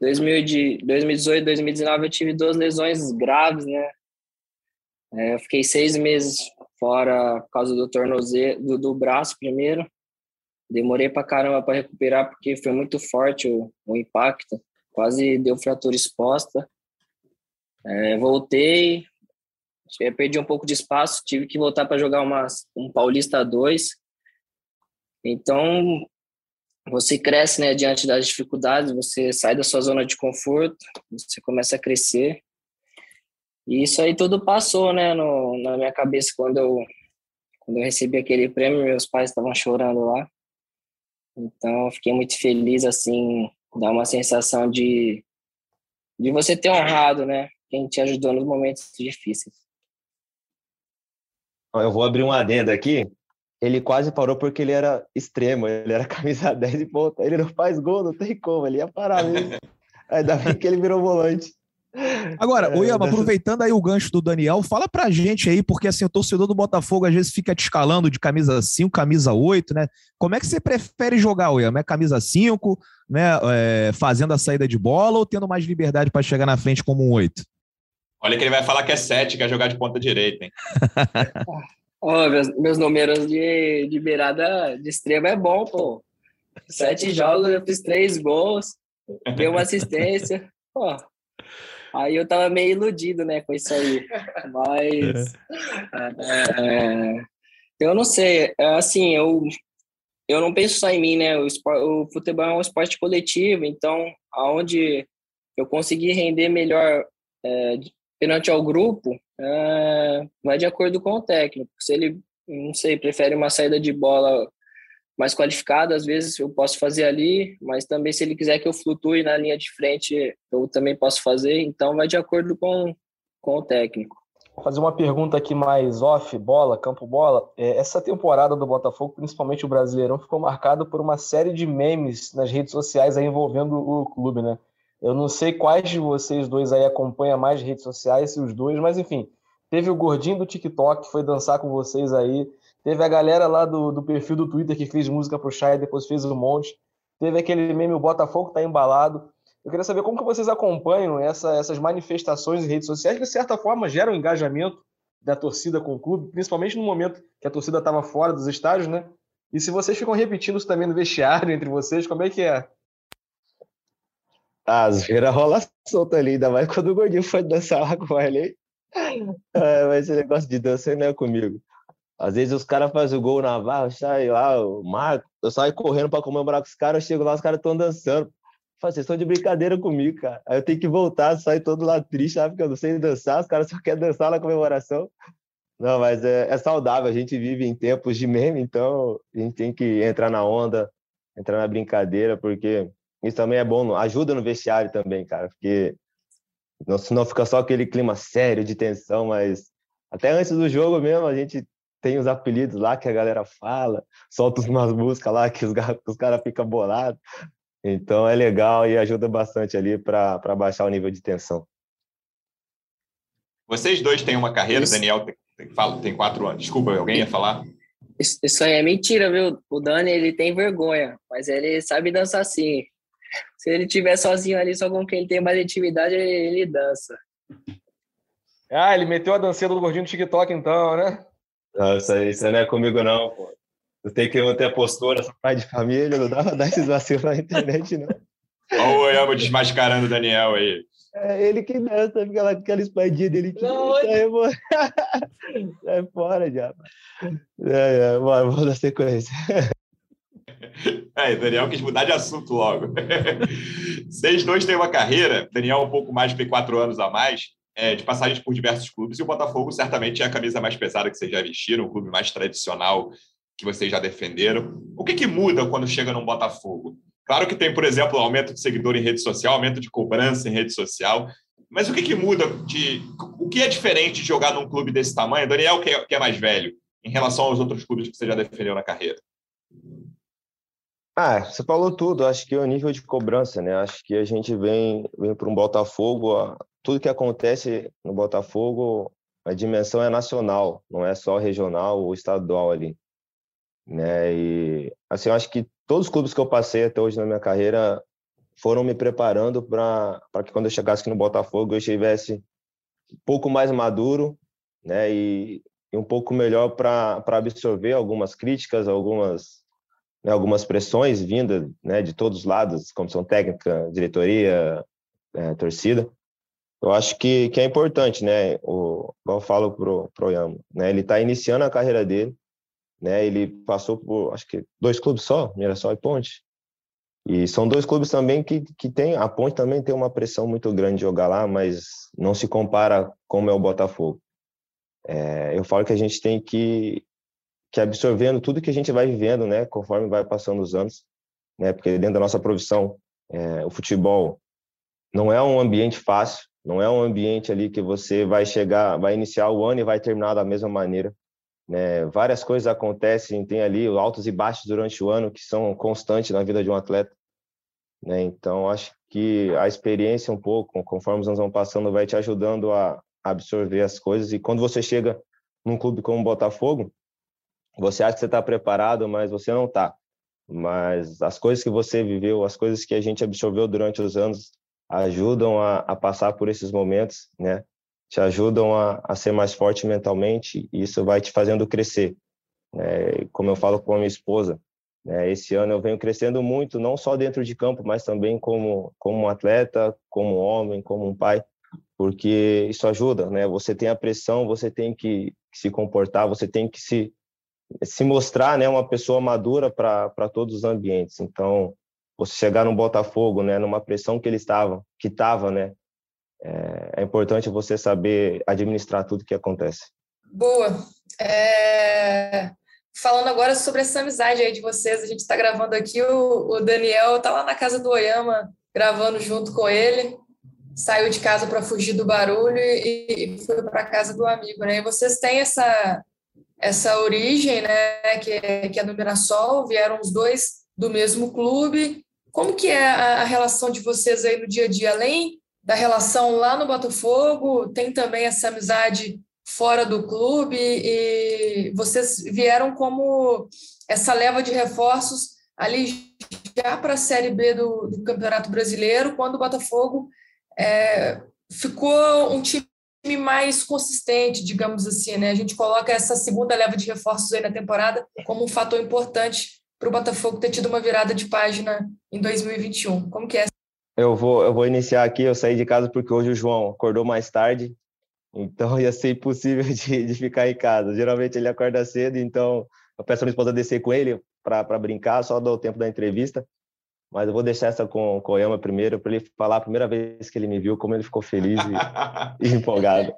2018, 2019 eu tive duas lesões graves, né? É, eu fiquei seis meses fora por causa do tornozelo, do, do braço primeiro, Demorei pra caramba para recuperar porque foi muito forte o, o impacto, quase deu fratura exposta. É, voltei, perdi um pouco de espaço, tive que voltar para jogar um Paulista 2. Então, você cresce né, diante das dificuldades, você sai da sua zona de conforto, você começa a crescer. E isso aí tudo passou né, no, na minha cabeça quando eu, quando eu recebi aquele prêmio, meus pais estavam chorando lá. Então, fiquei muito feliz, assim, dá uma sensação de, de você ter honrado, né? Quem te ajudou nos momentos difíceis. Eu vou abrir um adendo aqui. Ele quase parou porque ele era extremo, ele era <laughs> camisa 10 e ponta. Ele não faz gol, não tem como, ele ia parar mesmo. Ainda bem que ele virou volante. Agora, é, Oyama, dessa... aproveitando aí o gancho do Daniel, fala pra gente aí, porque assim, o torcedor do Botafogo às vezes fica te escalando de camisa 5, camisa 8, né? Como é que você prefere jogar, Oyama? É camisa 5, né? É, fazendo a saída de bola ou tendo mais liberdade para chegar na frente como um 8? Olha que ele vai falar que é 7, quer jogar de ponta direita, hein? <laughs> oh, meus, meus números de, de beirada de extrema é bom, pô. Sete <laughs> jogos, eu fiz três gols, dei uma assistência. <laughs> Pô, Aí eu tava meio iludido, né, com isso aí. Mas é, é, eu não sei, é, assim, eu eu não penso só em mim, né? O, esporte, o futebol é um esporte coletivo, então aonde eu conseguir render melhor é, perante ao grupo, é, vai de acordo com o técnico. Se ele, não sei, prefere uma saída de bola mais qualificado, às vezes eu posso fazer ali, mas também se ele quiser que eu flutue na linha de frente, eu também posso fazer, então vai de acordo com, com o técnico. Vou fazer uma pergunta aqui mais off, bola, campo bola. É, essa temporada do Botafogo, principalmente o Brasileirão, ficou marcada por uma série de memes nas redes sociais envolvendo o clube, né? Eu não sei quais de vocês dois aí acompanham mais redes sociais, se os dois, mas enfim, teve o gordinho do TikTok que foi dançar com vocês aí, Teve a galera lá do, do perfil do Twitter que fez música pro Chay, depois fez um monte. Teve aquele meme, o Botafogo tá embalado. Eu queria saber como que vocês acompanham essa, essas manifestações em redes sociais, que de certa forma geram engajamento da torcida com o clube, principalmente no momento que a torcida estava fora dos estádios, né? E se vocês ficam repetindo isso também no vestiário entre vocês, como é que é? A zoeira rola solta ali, ainda mais quando o Gordinho foi dançar lá com ele. É, mas esse negócio de dança não é comigo. Às vezes os caras fazem o gol na barra, sai lá, o Marco, eu saio correndo para comemorar com os caras, eu chego lá, os caras estão dançando. Fala, vocês estão de brincadeira comigo, cara. Aí eu tenho que voltar, sair todo lá triste, sabe? Porque eu não sei dançar, os caras só querem dançar na comemoração. Não, mas é, é, saudável, a gente vive em tempos de meme, então a gente tem que entrar na onda, entrar na brincadeira, porque isso também é bom, ajuda no vestiário também, cara, porque não, não fica só aquele clima sério de tensão, mas até antes do jogo mesmo a gente tem os apelidos lá que a galera fala, solta <laughs> umas músicas lá que os, os caras ficam bolados. Então é legal e ajuda bastante ali para baixar o nível de tensão. Vocês dois têm uma carreira, Isso. Daniel tem, tem, tem quatro anos. Desculpa, alguém ia falar? Isso, isso aí é mentira, viu? O Dani, ele tem vergonha, mas ele sabe dançar sim. Se ele estiver sozinho ali, só com quem tem mais intimidade, ele, ele dança. Ah, ele meteu a dancinha do gordinho no TikTok, então, né? Não, isso aí, isso aí não é comigo, não, pô. Eu tenho que manter a postura, sou pai de família, não dá pra dar esses vacilos na internet, não. Olha o Oyama desmascarando o Daniel aí. É ele que dança, fica lá com aquela espadinha dele que não, sai, <laughs> sai fora já. É, é, bora, vamos dar sequência. É, Daniel quis mudar de assunto logo. Vocês dois têm uma carreira, Daniel um pouco mais que quatro anos a mais, é, de passagens por diversos clubes, e o Botafogo certamente é a camisa mais pesada que vocês já vestiram, o clube mais tradicional que vocês já defenderam. O que, que muda quando chega num Botafogo? Claro que tem, por exemplo, aumento de seguidor em rede social, aumento de cobrança em rede social, mas o que, que muda de. O que é diferente de jogar num clube desse tamanho? Daniel, que é, que é mais velho, em relação aos outros clubes que você já defendeu na carreira? Ah, você falou tudo. Acho que é o nível de cobrança, né? Acho que a gente vem, vem para um Botafogo. Tudo que acontece no Botafogo, a dimensão é nacional, não é só regional ou estadual ali, né? E assim, acho que todos os clubes que eu passei até hoje na minha carreira foram me preparando para que quando eu chegasse aqui no Botafogo eu estivesse um pouco mais maduro, né? E, e um pouco melhor para absorver algumas críticas, algumas né, algumas pressões vindas né, de todos os lados, comissão técnica, diretoria, é, torcida. Eu acho que, que é importante, né? O, eu falo pro pro Yamo, né? Ele está iniciando a carreira dele, né? Ele passou por acho que dois clubes só, Mirassol e Ponte. E são dois clubes também que, que tem, a Ponte também tem uma pressão muito grande de jogar lá, mas não se compara como é o Botafogo. É, eu falo que a gente tem que que absorvendo tudo que a gente vai vivendo, né, conforme vai passando os anos, né, porque dentro da nossa profissão, é, o futebol não é um ambiente fácil, não é um ambiente ali que você vai chegar, vai iniciar o ano e vai terminar da mesma maneira, né, várias coisas acontecem, tem ali altos e baixos durante o ano que são constantes na vida de um atleta, né, então acho que a experiência um pouco, conforme os anos vão passando, vai te ajudando a absorver as coisas. E quando você chega num clube como o Botafogo, você acha que você está preparado, mas você não está. Mas as coisas que você viveu, as coisas que a gente absorveu durante os anos, ajudam a, a passar por esses momentos, né? Te ajudam a, a, ser mais forte mentalmente e isso vai te fazendo crescer. É, como eu falo com a minha esposa, né? esse ano eu venho crescendo muito, não só dentro de campo, mas também como, como um atleta, como um homem, como um pai, porque isso ajuda, né? Você tem a pressão, você tem que se comportar, você tem que se se mostrar né, uma pessoa madura para todos os ambientes. Então, você chegar no Botafogo, né, numa pressão que ele estava, que estava, né, é, é, importante você saber administrar tudo que acontece. Boa. É... Falando agora sobre essa amizade aí de vocês, a gente está gravando aqui, o, o Daniel está lá na casa do Oyama, gravando junto com ele, saiu de casa para fugir do barulho e, e foi para a casa do amigo, né? E vocês têm essa essa origem, né, que é, que é do Mirassol, vieram os dois do mesmo clube. Como que é a, a relação de vocês aí no dia a dia? Além da relação lá no Botafogo, tem também essa amizade fora do clube e vocês vieram como essa leva de reforços ali já para a Série B do, do Campeonato Brasileiro, quando o Botafogo é, ficou um time mais consistente, digamos assim, né? A gente coloca essa segunda leva de reforços aí na temporada como um fator importante para o Botafogo ter tido uma virada de página em 2021. Como que é? Eu vou, eu vou iniciar aqui. Eu saí de casa porque hoje o João acordou mais tarde, então <laughs> ia ser impossível de, de ficar em casa. Geralmente ele acorda cedo, então eu peço a minha esposa descer com ele para brincar, só dou o tempo da entrevista. Mas eu vou deixar essa com, o Koyama primeiro, para ele falar a primeira vez que ele me viu, como ele ficou feliz e, <laughs> e empolgado.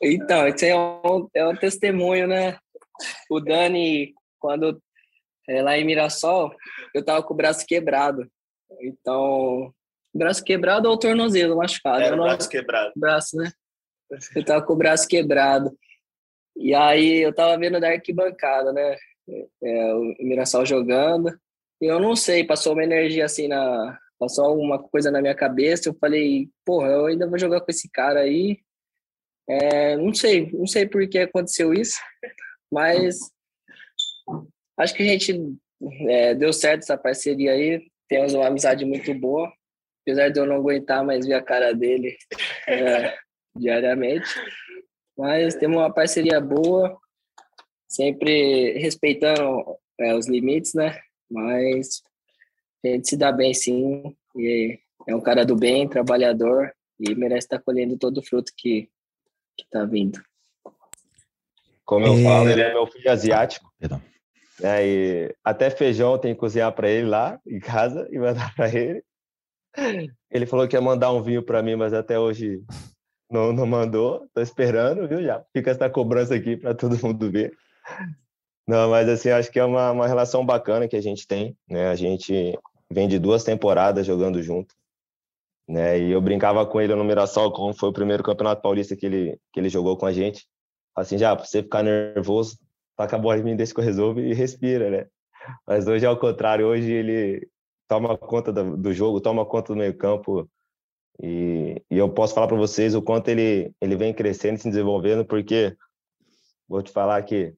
Então, isso é um, é um testemunho, né? O Dani, quando é, lá em Mirassol, eu tava com o braço quebrado. Então, braço quebrado ou tornozelo machucado? Era o braço quebrado. Braço, né? Eu tava com o braço quebrado. E aí eu tava vendo da arquibancada, né? É, o Mirassol jogando. Eu não sei, passou uma energia assim na. Passou alguma coisa na minha cabeça. Eu falei, porra, eu ainda vou jogar com esse cara aí. É, não sei, não sei por que aconteceu isso, mas acho que a gente é, deu certo essa parceria aí. Temos uma amizade muito boa, apesar de eu não aguentar mais ver a cara dele é, diariamente. Mas temos uma parceria boa, sempre respeitando é, os limites, né? Mas a gente se dá bem sim. E é um cara do bem, trabalhador e merece estar colhendo todo o fruto que, que tá vindo. Como eu é... falo, ele é meu filho asiático. Perdão. É, e até feijão tem que cozinhar para ele lá em casa e mandar para ele. Ele falou que ia mandar um vinho para mim, mas até hoje não, não mandou, tô esperando, viu? Já fica essa cobrança aqui para todo mundo ver. Não, mas assim, acho que é uma, uma relação bacana que a gente tem, né? A gente vem de duas temporadas jogando junto, né? E eu brincava com ele no Mirassol, como foi o primeiro campeonato paulista que ele, que ele jogou com a gente. Assim, já, pra você ficar nervoso, taca a bola em mim, deixa que eu resolvo e respira, né? Mas hoje é o contrário, hoje ele toma conta do, do jogo, toma conta do meio campo, e, e eu posso falar para vocês o quanto ele, ele vem crescendo e se desenvolvendo, porque vou te falar que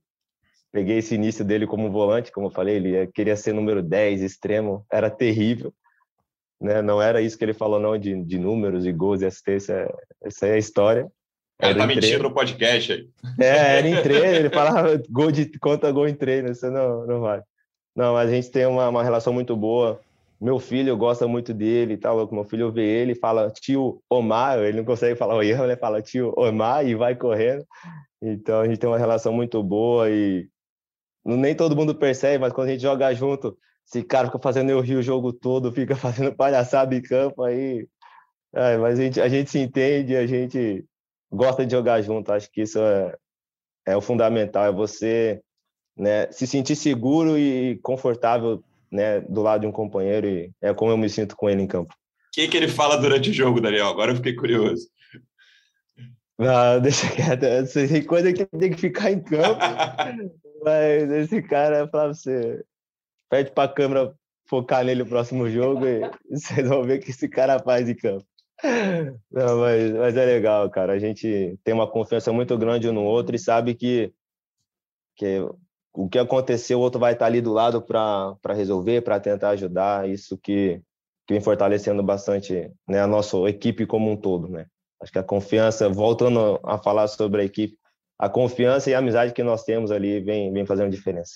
peguei esse início dele como volante, como eu falei, ele queria ser número 10, extremo, era terrível. Né? Não era isso que ele falou, não, de, de números, de gols e assistência. Essa é a história. Ele tá mentindo no podcast aí. É, era em treino, ele falava <laughs> gol de, conta gol em treino, isso não, não vai. Não, a gente tem uma, uma relação muito boa. Meu filho gosta muito dele e tal. Meu filho vê ele e fala tio Omar, ele não consegue falar o erro, ele fala tio Omar e vai correndo. Então a gente tem uma relação muito boa e nem todo mundo percebe, mas quando a gente joga junto, esse cara fica fazendo eu rir o jogo todo, fica <laughs> fazendo palhaçada em campo aí. É, mas a gente, a gente se entende, a gente gosta de jogar junto. Acho que isso é, é o fundamental, é você né, se sentir seguro e confortável né, do lado de um companheiro e é como eu me sinto com ele em campo. O que, que ele fala durante o jogo, Daniel? Agora eu fiquei curioso. Não, <laughs> deixa quieto. Tem coisa que tem que ficar em campo. <laughs> mas esse cara, fala pra você, pede pra câmera focar nele no próximo jogo e <laughs> vocês vão ver o que esse cara faz em campo. Não, mas, mas é legal, cara. A gente tem uma confiança muito grande um no outro e sabe que, que o que aconteceu, o outro vai estar ali do lado para resolver, para tentar ajudar. Isso que, que vem fortalecendo bastante né, a nossa equipe como um todo. Né? Acho que a confiança, voltando a falar sobre a equipe, a confiança e a amizade que nós temos ali vem, vem fazendo diferença.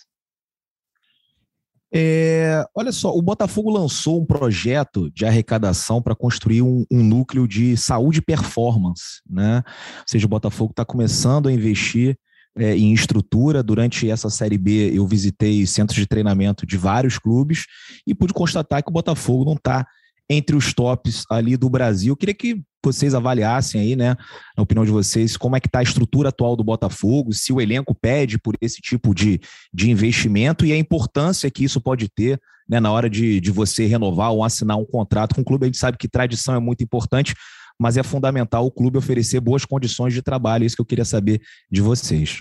É, olha só, o Botafogo lançou um projeto de arrecadação para construir um, um, núcleo de saúde e performance, né? Ou seja, o Botafogo está começando a investir é, em estrutura. Durante essa Série B, eu visitei centros de treinamento de vários clubes e pude constatar que o Botafogo não está entre os tops ali do Brasil. Eu queria que vocês avaliassem aí, né, na opinião de vocês, como é que está a estrutura atual do Botafogo, se o elenco pede por esse tipo de, de investimento e a importância que isso pode ter né, na hora de, de você renovar ou assinar um contrato com o clube. A gente sabe que tradição é muito importante, mas é fundamental o clube oferecer boas condições de trabalho. É isso que eu queria saber de vocês.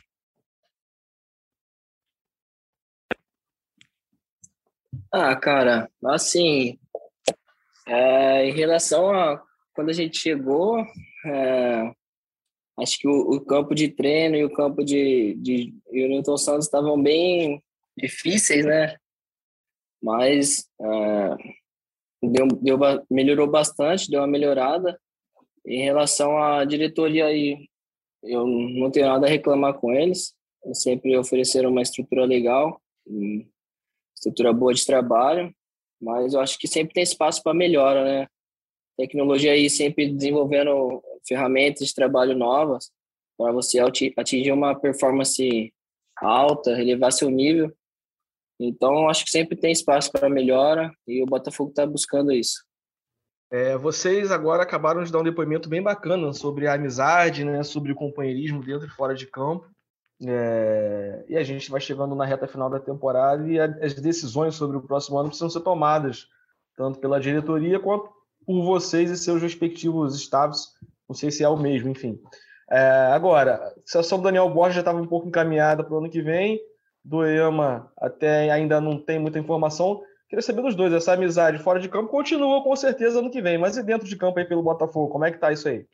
Ah, cara, assim, é, em relação a quando a gente chegou, é, acho que o, o, campo de treino e o campo de, de e o Newton Santos estavam bem difíceis, né? Mas é, deu, deu, melhorou bastante, deu uma melhorada. Em relação à diretoria aí, eu não tenho nada a reclamar com eles. Eles sempre ofereceram uma estrutura legal estrutura boa de trabalho, mas eu acho que sempre tem espaço para melhora, né? Tecnologia aí sempre desenvolvendo ferramentas de trabalho novas para você atingir uma performance alta, elevar seu nível. Então, acho que sempre tem espaço para melhora e o Botafogo está buscando isso. É, vocês agora acabaram de dar um depoimento bem bacana sobre a amizade, né, sobre o companheirismo dentro e fora de campo. É, e a gente vai chegando na reta final da temporada e as decisões sobre o próximo ano precisam ser tomadas tanto pela diretoria quanto por vocês e seus respectivos staffs. Não sei se é o mesmo, enfim. É, agora, a situação do Daniel Borges já estava um pouco encaminhada para o ano que vem. Do Ema até ainda não tem muita informação. Queria saber dos dois, essa amizade fora de campo continua com certeza ano que vem, mas e dentro de campo aí pelo Botafogo, como é que tá isso aí?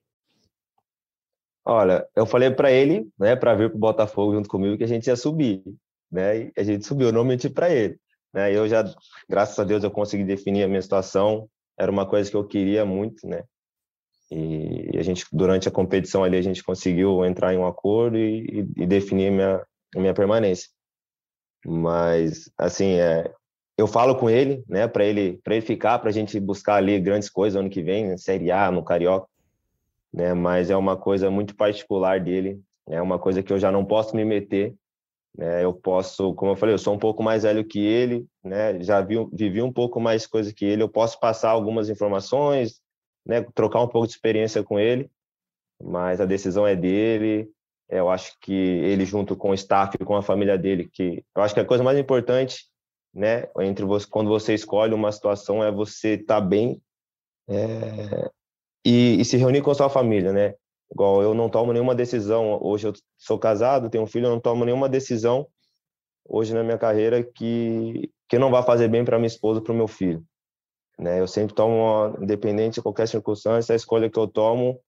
Olha, eu falei para ele, né, para vir para o Botafogo junto comigo que a gente ia subir, né? E a gente subiu, não menti para ele, né? Eu já, graças a Deus, eu consegui definir a minha situação. Era uma coisa que eu queria muito, né? E a gente, durante a competição ali, a gente conseguiu entrar em um acordo e, e definir a minha, a minha permanência. Mas, assim, é, eu falo com ele, né, para ele, ele ficar, para a gente buscar ali grandes coisas ano que vem, né, Série A, no Carioca, né? Mas é uma coisa muito particular dele, é uma coisa que eu já não posso me meter, né? Eu posso, como eu falei, eu sou um pouco mais velho que ele, né? Já vi, vivi um pouco mais coisa que ele, eu posso passar algumas informações, né? Trocar um pouco de experiência com ele, mas a decisão é dele. Eu acho que ele junto com o staff, com a família dele, que eu acho que a coisa mais importante né? Entre você, quando você escolhe uma situação é você estar tá bem é, e, e, se reunir com a sua família, né? Igual eu não tomo nenhuma decisão. Hoje eu sou casado, tenho um filho, eu não tomo nenhuma decisão hoje na minha carreira que que não vai fazer bem para minha esposa, para o meu filho. Né? Eu sempre tomo, uma, independente de qualquer circunstância, a escolha que eu tomo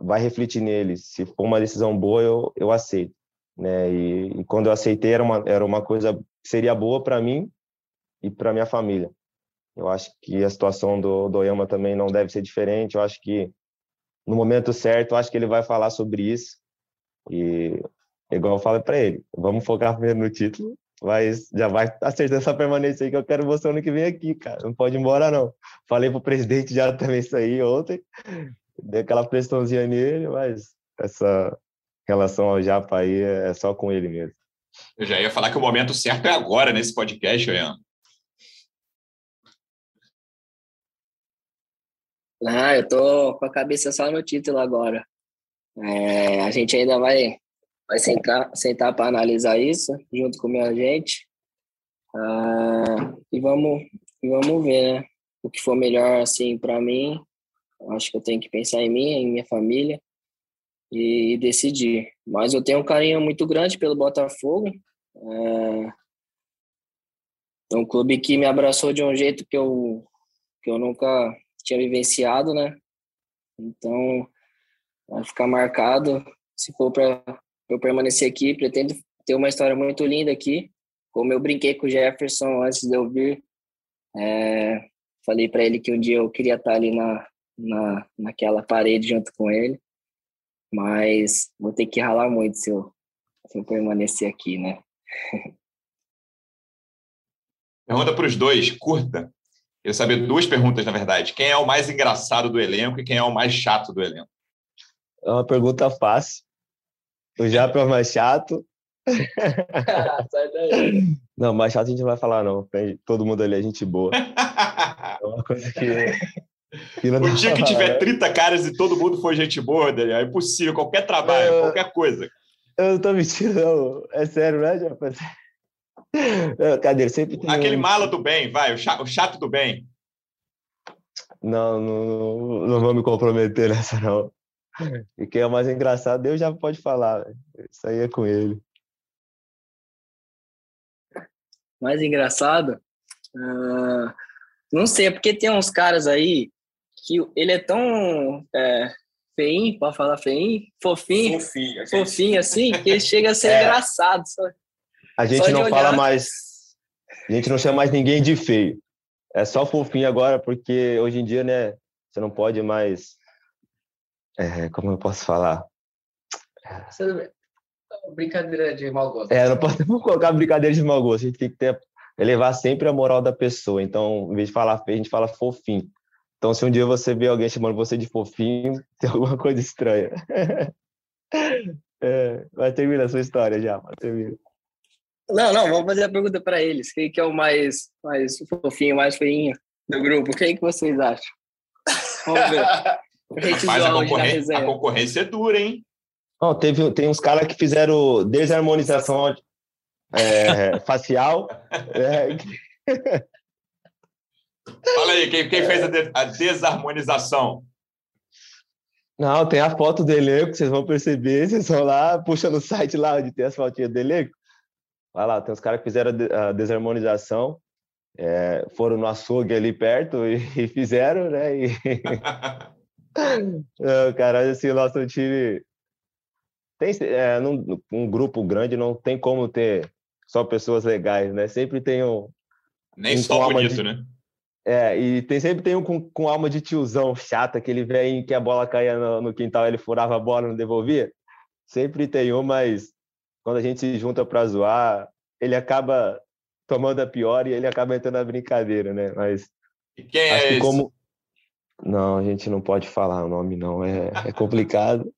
vai refletir nele. Se for uma decisão boa, eu, eu aceito. Né? E, e quando eu aceitei, era uma, era uma coisa seria boa para mim e para minha família. Eu acho que a situação do, do Oyama também não deve ser diferente. Eu acho que no momento certo, acho que ele vai falar sobre isso. E igual eu falei para ele, vamos focar primeiro no título, mas já vai acertar essa permanência aí que eu quero você ano que vem aqui, cara. Não pode ir embora, não. Falei pro presidente já <laughs> também isso aí ontem, dei aquela pressãozinha nele, mas essa relação ao Japa aí é só com ele mesmo. Eu já ia falar que o momento certo é agora nesse podcast, Ian. Ah, eu tô com a cabeça só no título agora. É, a gente ainda vai, vai sentar, sentar para analisar isso junto com o meu agente. Ah, e vamos, e vamos ver, né? O que for melhor assim para mim. Acho que eu tenho que pensar em mim, em minha família e decidir. Mas eu tenho um carinho muito grande pelo Botafogo. É, é um clube que me abraçou de um jeito que eu, que eu nunca tinha vivenciado, né? Então, vai ficar marcado. Se for para eu permanecer aqui, pretendo ter uma história muito linda aqui. Como eu brinquei com o Jefferson antes de eu vir, é, falei para ele que um dia eu queria estar ali na, na, naquela parede junto com ele mas vou ter que ralar muito se eu, se eu permanecer aqui, né? Pergunta para os dois, curta. Queria saber duas perguntas, na verdade. Quem é o mais engraçado do elenco e quem é o mais chato do elenco? É uma pergunta fácil. O Japa é o mais chato. <laughs> Sai daí. Não, mais chato a gente não vai falar, não. Todo mundo ali é gente boa. <laughs> É uma coisa que o dia que tiver 30 caras e todo mundo for gente boa, Daniel, é impossível, qualquer trabalho, eu, qualquer coisa. Eu não tô mentindo, não. É sério, né, Jeff? Cadê? Sempre tem Aquele um... mala do bem, vai, o chato, o chato do bem. Não, não, não vou me comprometer nessa, não. E quem é o mais engraçado, Deus já pode falar. Isso aí é com ele. Mais engraçado? Uh, não sei, é porque tem uns caras aí que ele é tão é, feinho, pode falar feinho, fofinho, fofinho, fofinho assim, que ele chega a ser é. engraçado. Só, a gente não fala mais, a gente não chama mais ninguém de feio. É só fofinho agora, porque hoje em dia, né, você não pode mais, é, como eu posso falar? Brincadeira de mau gosto. É, não pode <laughs> colocar brincadeira de mau gosto. A gente tem que ter, elevar sempre a moral da pessoa. Então, em vez de falar feio, a gente fala fofinho. Então, se um dia você vê alguém chamando você de fofinho, <laughs> tem alguma coisa estranha. <laughs> é, vai terminar a sua história já, vai terminar. Não, não, vamos fazer a pergunta para eles. Quem que é o mais, mais fofinho, mais feinho do grupo? Quem que vocês acham? Vamos ver. <laughs> Mas a, concorrência, a concorrência é dura, hein? Oh, teve, tem uns caras que fizeram desarmonização é, facial. <laughs> É, Fala aí, quem, quem fez a, de, a, desarmonização? Não, tem a foto do elenco, vocês vão perceber. Vocês vão lá, puxa no site lá onde tem as fotinhas do elenco. Vai lá, tem os caras que fizeram a desarmonização, é, foram no açougue ali perto e, <laughs> e fizeram, né? E... <laughs> não, cara, assim, nosso time tem é, num, um grupo grande não tem como ter só pessoas legais, né? Sempre tem um nem um só bonito, de, né? É, e tem, sempre tem um com, com alma de tiozão chata, aquele velho que a bola caía no, no, quintal, ele furava a bola e não devolvia. Sempre tem um, mas quando a gente se junta para zoar, ele acaba tomando a pior e ele acaba entrando na brincadeira, né? Mas e quem é esse? como não, a gente não pode falar o nome, não, é, é complicado.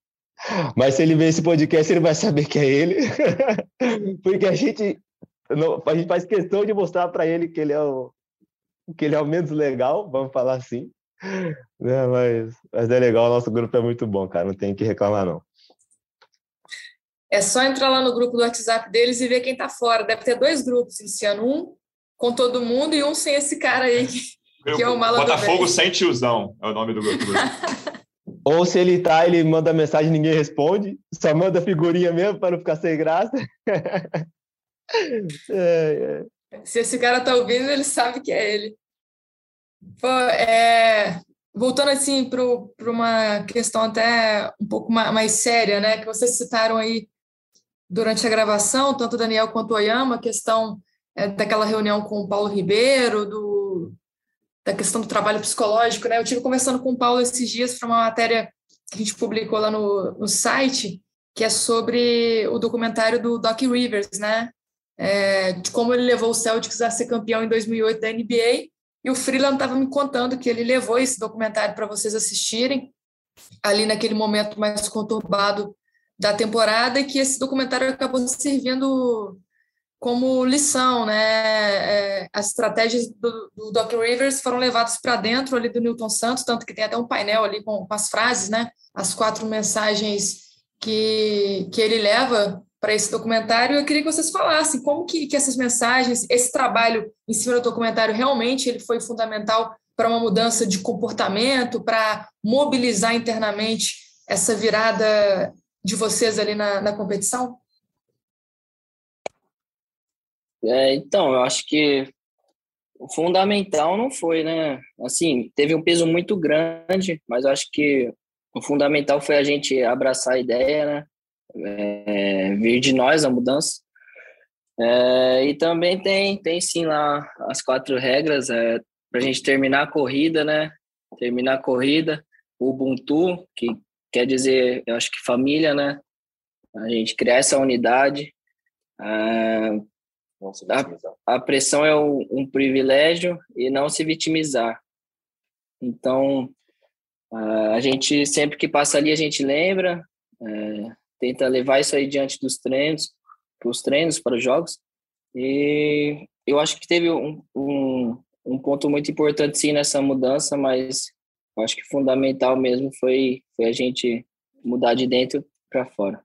Mas se ele ver esse podcast, ele vai saber que é ele, <laughs> porque a gente, não, a gente faz questão de mostrar para ele que ele é o, que ele é o menos legal, vamos falar assim. Né? Mas, mas é legal, o nosso grupo é muito bom, cara, não tem que reclamar, não. É só entrar lá no grupo do WhatsApp deles e ver quem tá fora. Deve ter dois grupos esse ano, um com todo mundo e um sem esse cara aí, que, que é o mala Botafogo sem tiozão, é o nome do grupo. <laughs> Ou se ele tá, ele manda mensagem ninguém responde, só manda figurinha mesmo para não ficar sem graça. <laughs> é, é. Se esse cara tá ouvindo, ele sabe que é ele. Pô, é, voltando assim para uma questão até um pouco mais séria, né, que vocês citaram aí durante a gravação, tanto o Daniel quanto o Oyama, a questão é, daquela reunião com o Paulo Ribeiro, do, da questão do trabalho psicológico, né? Eu tive conversando com o Paulo esses dias para uma matéria que a gente publicou lá no, no site, que é sobre o documentário do Doc Rivers, né? É, de como ele levou o Celtics a ser campeão em 2008 da NBA e o Freeland estava me contando que ele levou esse documentário para vocês assistirem, ali naquele momento mais conturbado da temporada, que esse documentário acabou servindo como lição, né? É, as estratégias do, do Doc Rivers foram levadas para dentro ali do Newton Santos, tanto que tem até um painel ali com, com as frases, né? As quatro mensagens que, que ele leva para esse documentário. Eu queria que vocês falassem como que, que essas mensagens, esse trabalho em cima do documentário, realmente ele foi fundamental para uma mudança de comportamento, para mobilizar internamente essa virada de vocês ali na, na competição? É, então, eu acho que o fundamental não foi, né? Assim, teve um peso muito grande, mas eu acho que o fundamental foi a gente abraçar a ideia, né? é, vir de nós a mudança. É, e também tem, tem sim lá as quatro regras é, para a gente terminar a corrida, né? Terminar a corrida, o Ubuntu, que quer dizer, eu acho que família, né? A gente criar essa unidade. É, a, a, pressão é um, um, privilégio e não se vitimizar. Então, a gente sempre que passa ali, a gente lembra. É, tenta levar isso aí diante dos treinos, para os treinos, para os jogos. E eu acho que teve um, um, um ponto muito importante sim nessa mudança, mas acho que fundamental mesmo foi, foi a gente mudar de dentro para fora.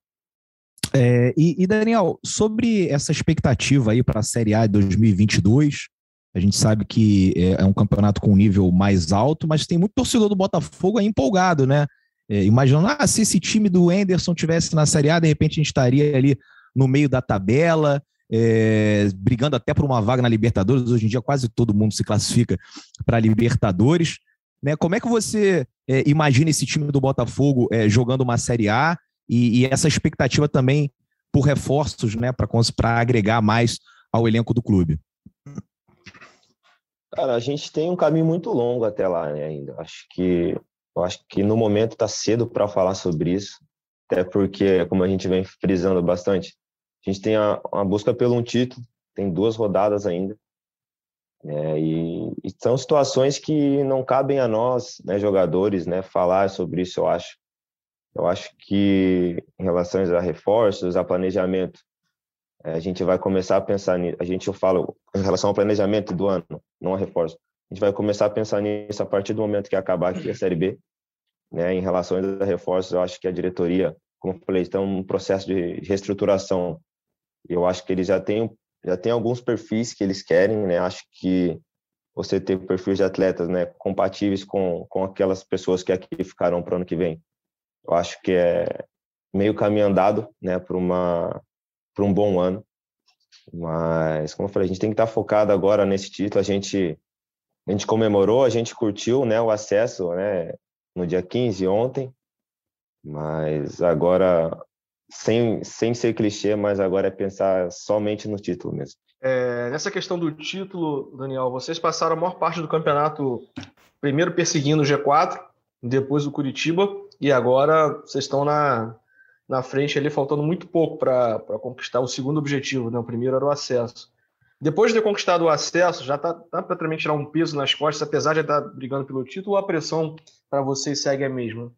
É, e, e, Daniel, sobre essa expectativa aí para a Série A de 2022, a gente sabe que é, é um campeonato com um nível mais alto, mas tem muito torcedor do Botafogo aí empolgado, né? É, imaginando, ah, se esse time do Anderson tivesse na Série A, de repente a gente estaria ali no meio da tabela, é, brigando até por uma vaga na Libertadores. Hoje em dia, quase todo mundo se classifica para Libertadores. Né? Como é que você é, imagina esse time do Botafogo é, jogando uma Série A e, e, essa expectativa também por reforços né, para agregar mais ao elenco do clube? Cara, a gente tem um caminho muito longo até lá né, ainda. Acho que acho que no momento está cedo para falar sobre isso, até porque, como a gente vem frisando bastante, a gente tem a, a busca pelo um título, tem duas rodadas ainda, né, e, e, são situações que não cabem a nós, né, jogadores, né, falar sobre isso, eu acho. Eu acho que em relação a reforços, a planejamento, eh, a gente vai começar a pensar nisso. A gente, eu falo, em relação ao planejamento do ano, não a reforço. A gente vai começar a pensar nisso a partir do momento que acabar aqui a Série B. Né? Em relação a reforços, eu acho que a diretoria, como eu falei, está um processo de reestruturação. Eu acho que eles já têm, já têm alguns perfis que eles querem, né? Acho que você ter perfis de atletas, né, compatíveis com, com aquelas pessoas que aqui ficarão para o ano que vem. Eu acho que é meio caminho andado, né, para uma para um bom ano. Mas, como eu falei, a gente tem que estar tá focado agora nesse título. A gente a gente comemorou, a gente curtiu, né, o acesso, né, no dia 15 ontem. Mas agora sem sem ser clichê, mas agora é pensar somente no título mesmo. É, nessa questão do título, Daniel, vocês passaram a maior parte do campeonato primeiro perseguindo o G4, depois o Curitiba, e agora vocês estão na, na frente ali, faltando muito pouco para conquistar o segundo objetivo, né? O primeiro era o acesso. Depois de ter conquistado o acesso, já está tá para também tirar um peso nas costas, apesar de estar brigando pelo título, a pressão para vocês segue a mesma?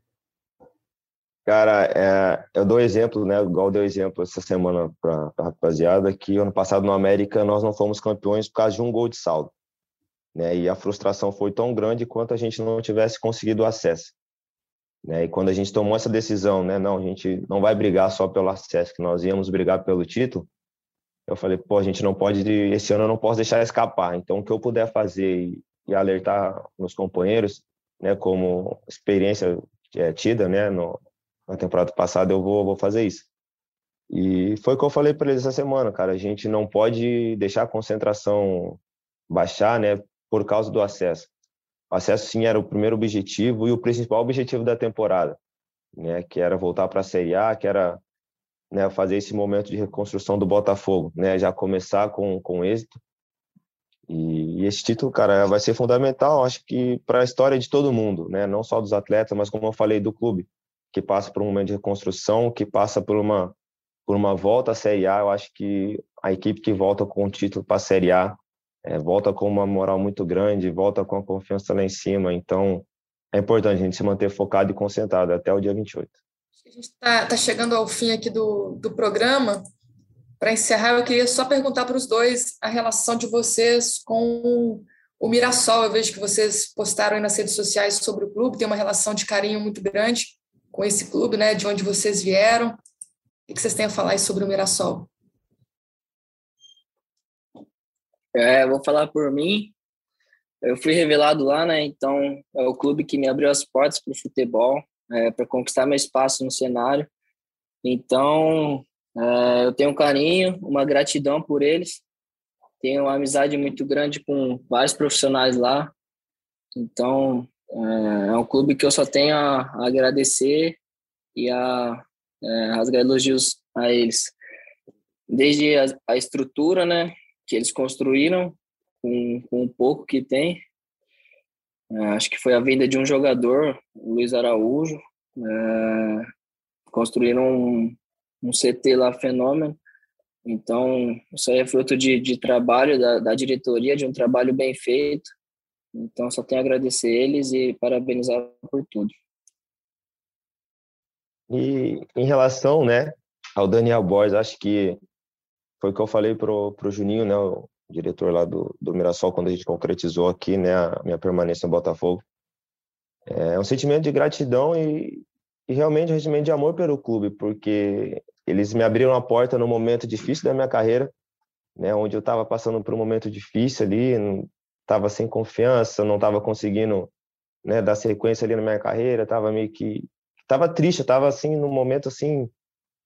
Cara, é, eu dou exemplo, né? Igual deu exemplo essa semana para a rapaziada, que ano passado no América nós não fomos campeões por causa de um gol de saldo. Né? E a frustração foi tão grande quanto a gente não tivesse conseguido acesso. Né? E quando a gente tomou essa decisão, né? Não, a gente não vai brigar só pelo acesso, que nós íamos brigar pelo título. Eu falei, pô, a gente não pode, esse ano eu não posso deixar escapar. Então, o que eu puder fazer e, e alertar meus companheiros, né? Como experiência é, tida, né? No, na temporada passada, eu vou, vou fazer isso. E foi o que eu falei para eles essa semana, cara. A gente não pode deixar a concentração baixar, né, por causa do acesso. O acesso, sim, era o primeiro objetivo e o principal objetivo da temporada, né, que era voltar para a Série A, que era né, fazer esse momento de reconstrução do Botafogo, né, já começar com, com êxito. E, e esse título, cara, vai ser fundamental, acho que para a história de todo mundo, né, não só dos atletas, mas como eu falei, do clube que passa por um momento de reconstrução, que passa por uma por uma volta à Série A. Eu acho que a equipe que volta com o título para a Série A é, volta com uma moral muito grande, volta com a confiança lá em cima. Então, é importante a gente se manter focado e concentrado até o dia 28. A gente está tá chegando ao fim aqui do, do programa. Para encerrar, eu queria só perguntar para os dois a relação de vocês com o Mirassol. Eu vejo que vocês postaram aí nas redes sociais sobre o clube, tem uma relação de carinho muito grande com esse clube, né? De onde vocês vieram. O que vocês têm a falar sobre o Mirassol? É, vou falar por mim. Eu fui revelado lá, né? Então é o clube que me abriu as portas para o futebol, é, para conquistar meu espaço no cenário. Então é, eu tenho um carinho, uma gratidão por eles. Tenho uma amizade muito grande com vários profissionais lá. Então é, é um clube que eu só tenho a agradecer e a é, rasgar elogios a eles. Desde a, a, estrutura, né, que eles construíram com, com o pouco que tem. É, acho que foi a venda de um jogador, Luiz Araújo. É, construíram um, um CT lá fenômeno. Então, isso aí é fruto de, de trabalho da, da diretoria, de um trabalho bem feito. Então, só tenho a agradecer eles e parabenizar por tudo. E em relação, né, ao Daniel Borges, acho que foi o que eu falei pro, pro Juninho, né, o diretor lá do, do Mirassol, quando a gente concretizou aqui, né, a minha permanência no Botafogo. É um sentimento de gratidão e, e realmente um sentimento de amor pelo clube, porque eles me abriram a porta no momento difícil da minha carreira, né, onde eu estava passando por um momento difícil ali, estava sem confiança, não estava conseguindo né, dar sequência ali na minha carreira, estava meio que estava triste, estava assim num momento assim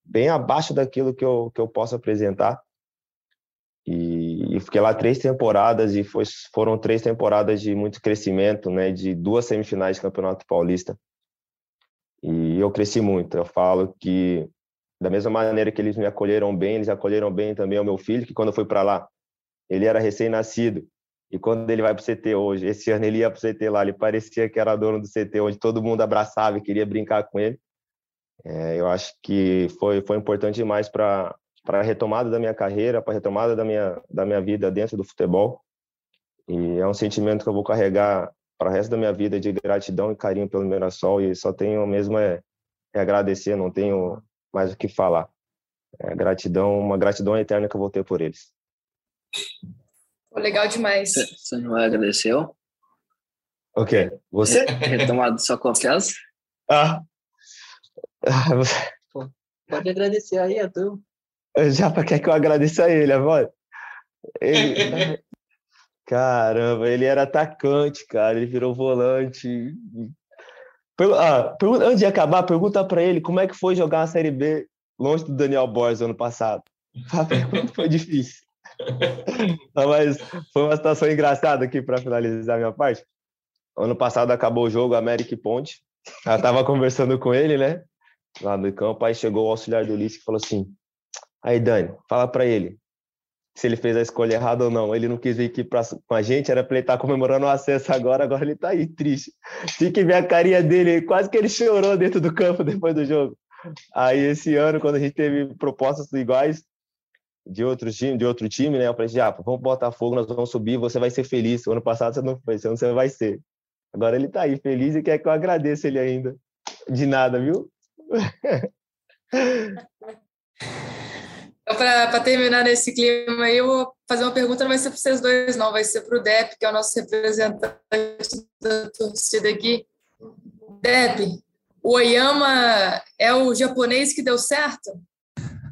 bem abaixo daquilo que eu que eu posso apresentar. E, e fiquei lá três temporadas e foi, foram três temporadas de muito crescimento, né, de duas semifinais de Campeonato Paulista. E eu cresci muito. Eu falo que da mesma maneira que eles me acolheram bem, eles acolheram bem também o meu filho, que quando eu fui para lá, ele era recém-nascido e quando ele vai para o CT hoje, esse ano ele ia para o CT lá, ele parecia que era dono do CT, onde todo mundo abraçava e queria brincar com ele. É, eu acho que foi, foi importante demais para a retomada da minha carreira, para a retomada da minha, da minha vida dentro do futebol. E é um sentimento que eu vou carregar para o resto da minha vida de gratidão e carinho pelo Mirassol e só tenho mesmo é, é agradecer, não tenho mais o que falar. É gratidão, uma gratidão eterna que eu vou ter por eles. Legal demais. Você não agradeceu? O quê? Você? Retomado sua confiança? Ah. ah você... Pode agradecer aí a tu. Já para quer que eu agradeça a ele, agora? Ele... Caramba, ele era atacante, cara. Ele virou volante. Ah, antes de acabar, pergunta para ele como é que foi jogar a Série B longe do Daniel Borges ano passado. A pergunta foi difícil. Mas foi uma situação engraçada aqui para finalizar a minha parte. Ano passado acabou o jogo América e Ponte. Eu estava <laughs> conversando com ele, né? Lá no campo. Aí chegou o auxiliar do Ulisses e falou assim: Aí, Dani, fala para ele se ele fez a escolha errada ou não. Ele não quis vir aqui pra, com a gente, era para ele estar tá comemorando o acesso agora, agora ele está aí, triste. Tinha que ver a carinha dele, quase que ele chorou dentro do campo depois do jogo. Aí, esse ano, quando a gente teve propostas iguais, de outro time, de outro time, né? Eu falei, assim, vamos botar fogo, nós vamos subir, você vai ser feliz. O ano passado você não foi, esse ano você vai ser. Agora ele tá aí feliz e quer que eu agradeça ele ainda. De nada, viu? <laughs> Então, para terminar nesse clima aí, eu vou fazer uma pergunta, não vai ser para vocês dois, não, vai ser para o Dep, que é o nosso representante da torcida aqui. Dep, o Oyama é o japonês que deu certo?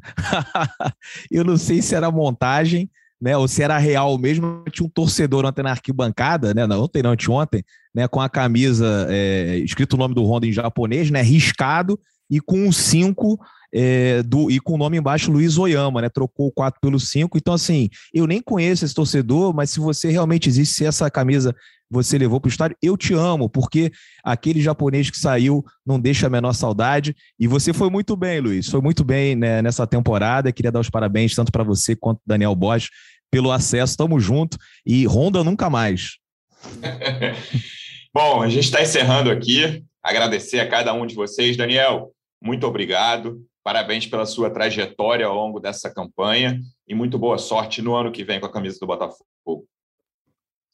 <laughs> eu não sei se era montagem, né, ou se era real mesmo. Tinha um torcedor ontem na arquibancada, né, não, ontem não, ontem, né, com a camisa é, escrito o nome do Honda em japonês, né, riscado e com um 5 é, e com o nome embaixo Luiz Oyama, né? Trocou o 4 pelo 5. Então, assim, eu nem conheço esse torcedor, mas se você realmente existe, se essa camisa você levou para o estádio, eu te amo, porque aquele japonês que saiu não deixa a menor saudade. E você foi muito bem, Luiz. Foi muito bem né, nessa temporada. Queria dar os parabéns tanto para você quanto Daniel Bosch pelo acesso. Tamo junto. E Honda nunca mais. <laughs> Bom, a gente está encerrando aqui. Agradecer a cada um de vocês. Daniel, muito obrigado. Parabéns pela sua trajetória ao longo dessa campanha e muito boa sorte no ano que vem com a camisa do Botafogo.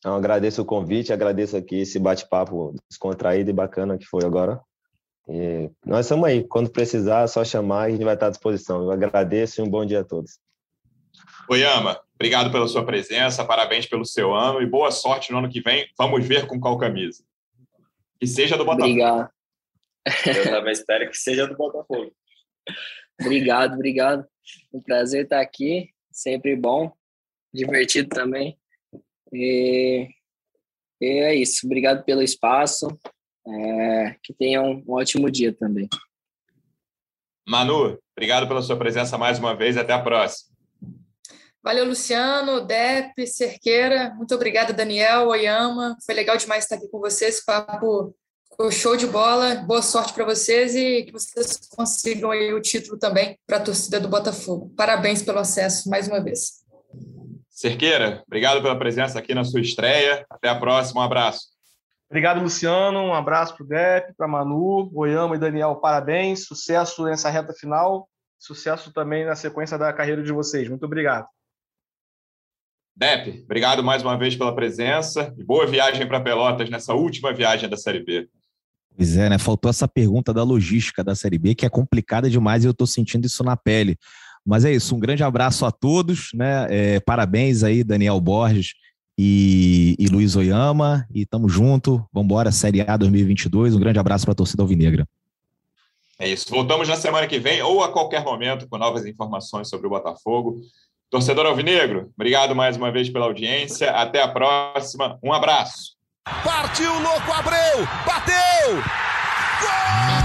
Então, agradeço o convite, agradeço aqui esse bate-papo descontraído e bacana que foi agora. E nós estamos aí. Quando precisar, é só chamar e a gente vai estar à disposição. Eu agradeço e um bom dia a todos. Oyama, obrigado pela sua presença, parabéns pelo seu ano e boa sorte no ano que vem. Vamos ver com qual camisa. Que seja do Botafogo. Obrigado. Eu também espero que seja do Botafogo. obrigado, obrigado. Um prazer estar aqui, sempre bom, divertido também. E, e é isso, obrigado pelo espaço. É, que tenham um ótimo dia também. Manu, obrigado pela sua presença mais uma vez. Até a próxima. Valeu, Luciano, Dep, Cerqueira. Muito obrigada, Daniel, Oyama. Foi legal demais estar aqui com vocês. Papo foi show de bola. Boa sorte para vocês e que vocês consigam aí o título também para a torcida do Botafogo. Parabéns pelo acesso mais uma vez. Cerqueira, obrigado pela presença aqui na sua estreia. Até a próxima. Um abraço. Obrigado, Luciano. Um abraço para o Dep, para Manu, Oyama e Daniel. Parabéns. Sucesso nessa reta final. Sucesso também na sequência da carreira de vocês. Muito obrigado. Dep, obrigado mais uma vez pela presença e boa viagem para Pelotas nessa última viagem da Série B. Pois é, né? Faltou essa pergunta da logística da Série B, que é complicada demais e eu estou sentindo isso na pele. Mas é isso, um grande abraço a todos, né? É, parabéns aí, Daniel Borges e, e Luiz Oyama, e tamo junto. Vambora, Série A 2022. Um grande abraço para a torcida alvinegra. É isso. Voltamos na semana que vem ou a qualquer momento com novas informações sobre o Botafogo. Torcedor Alvinegro, obrigado mais uma vez pela audiência. Até a próxima. Um abraço. Partiu, louco, Abreu! Bateu! Gol!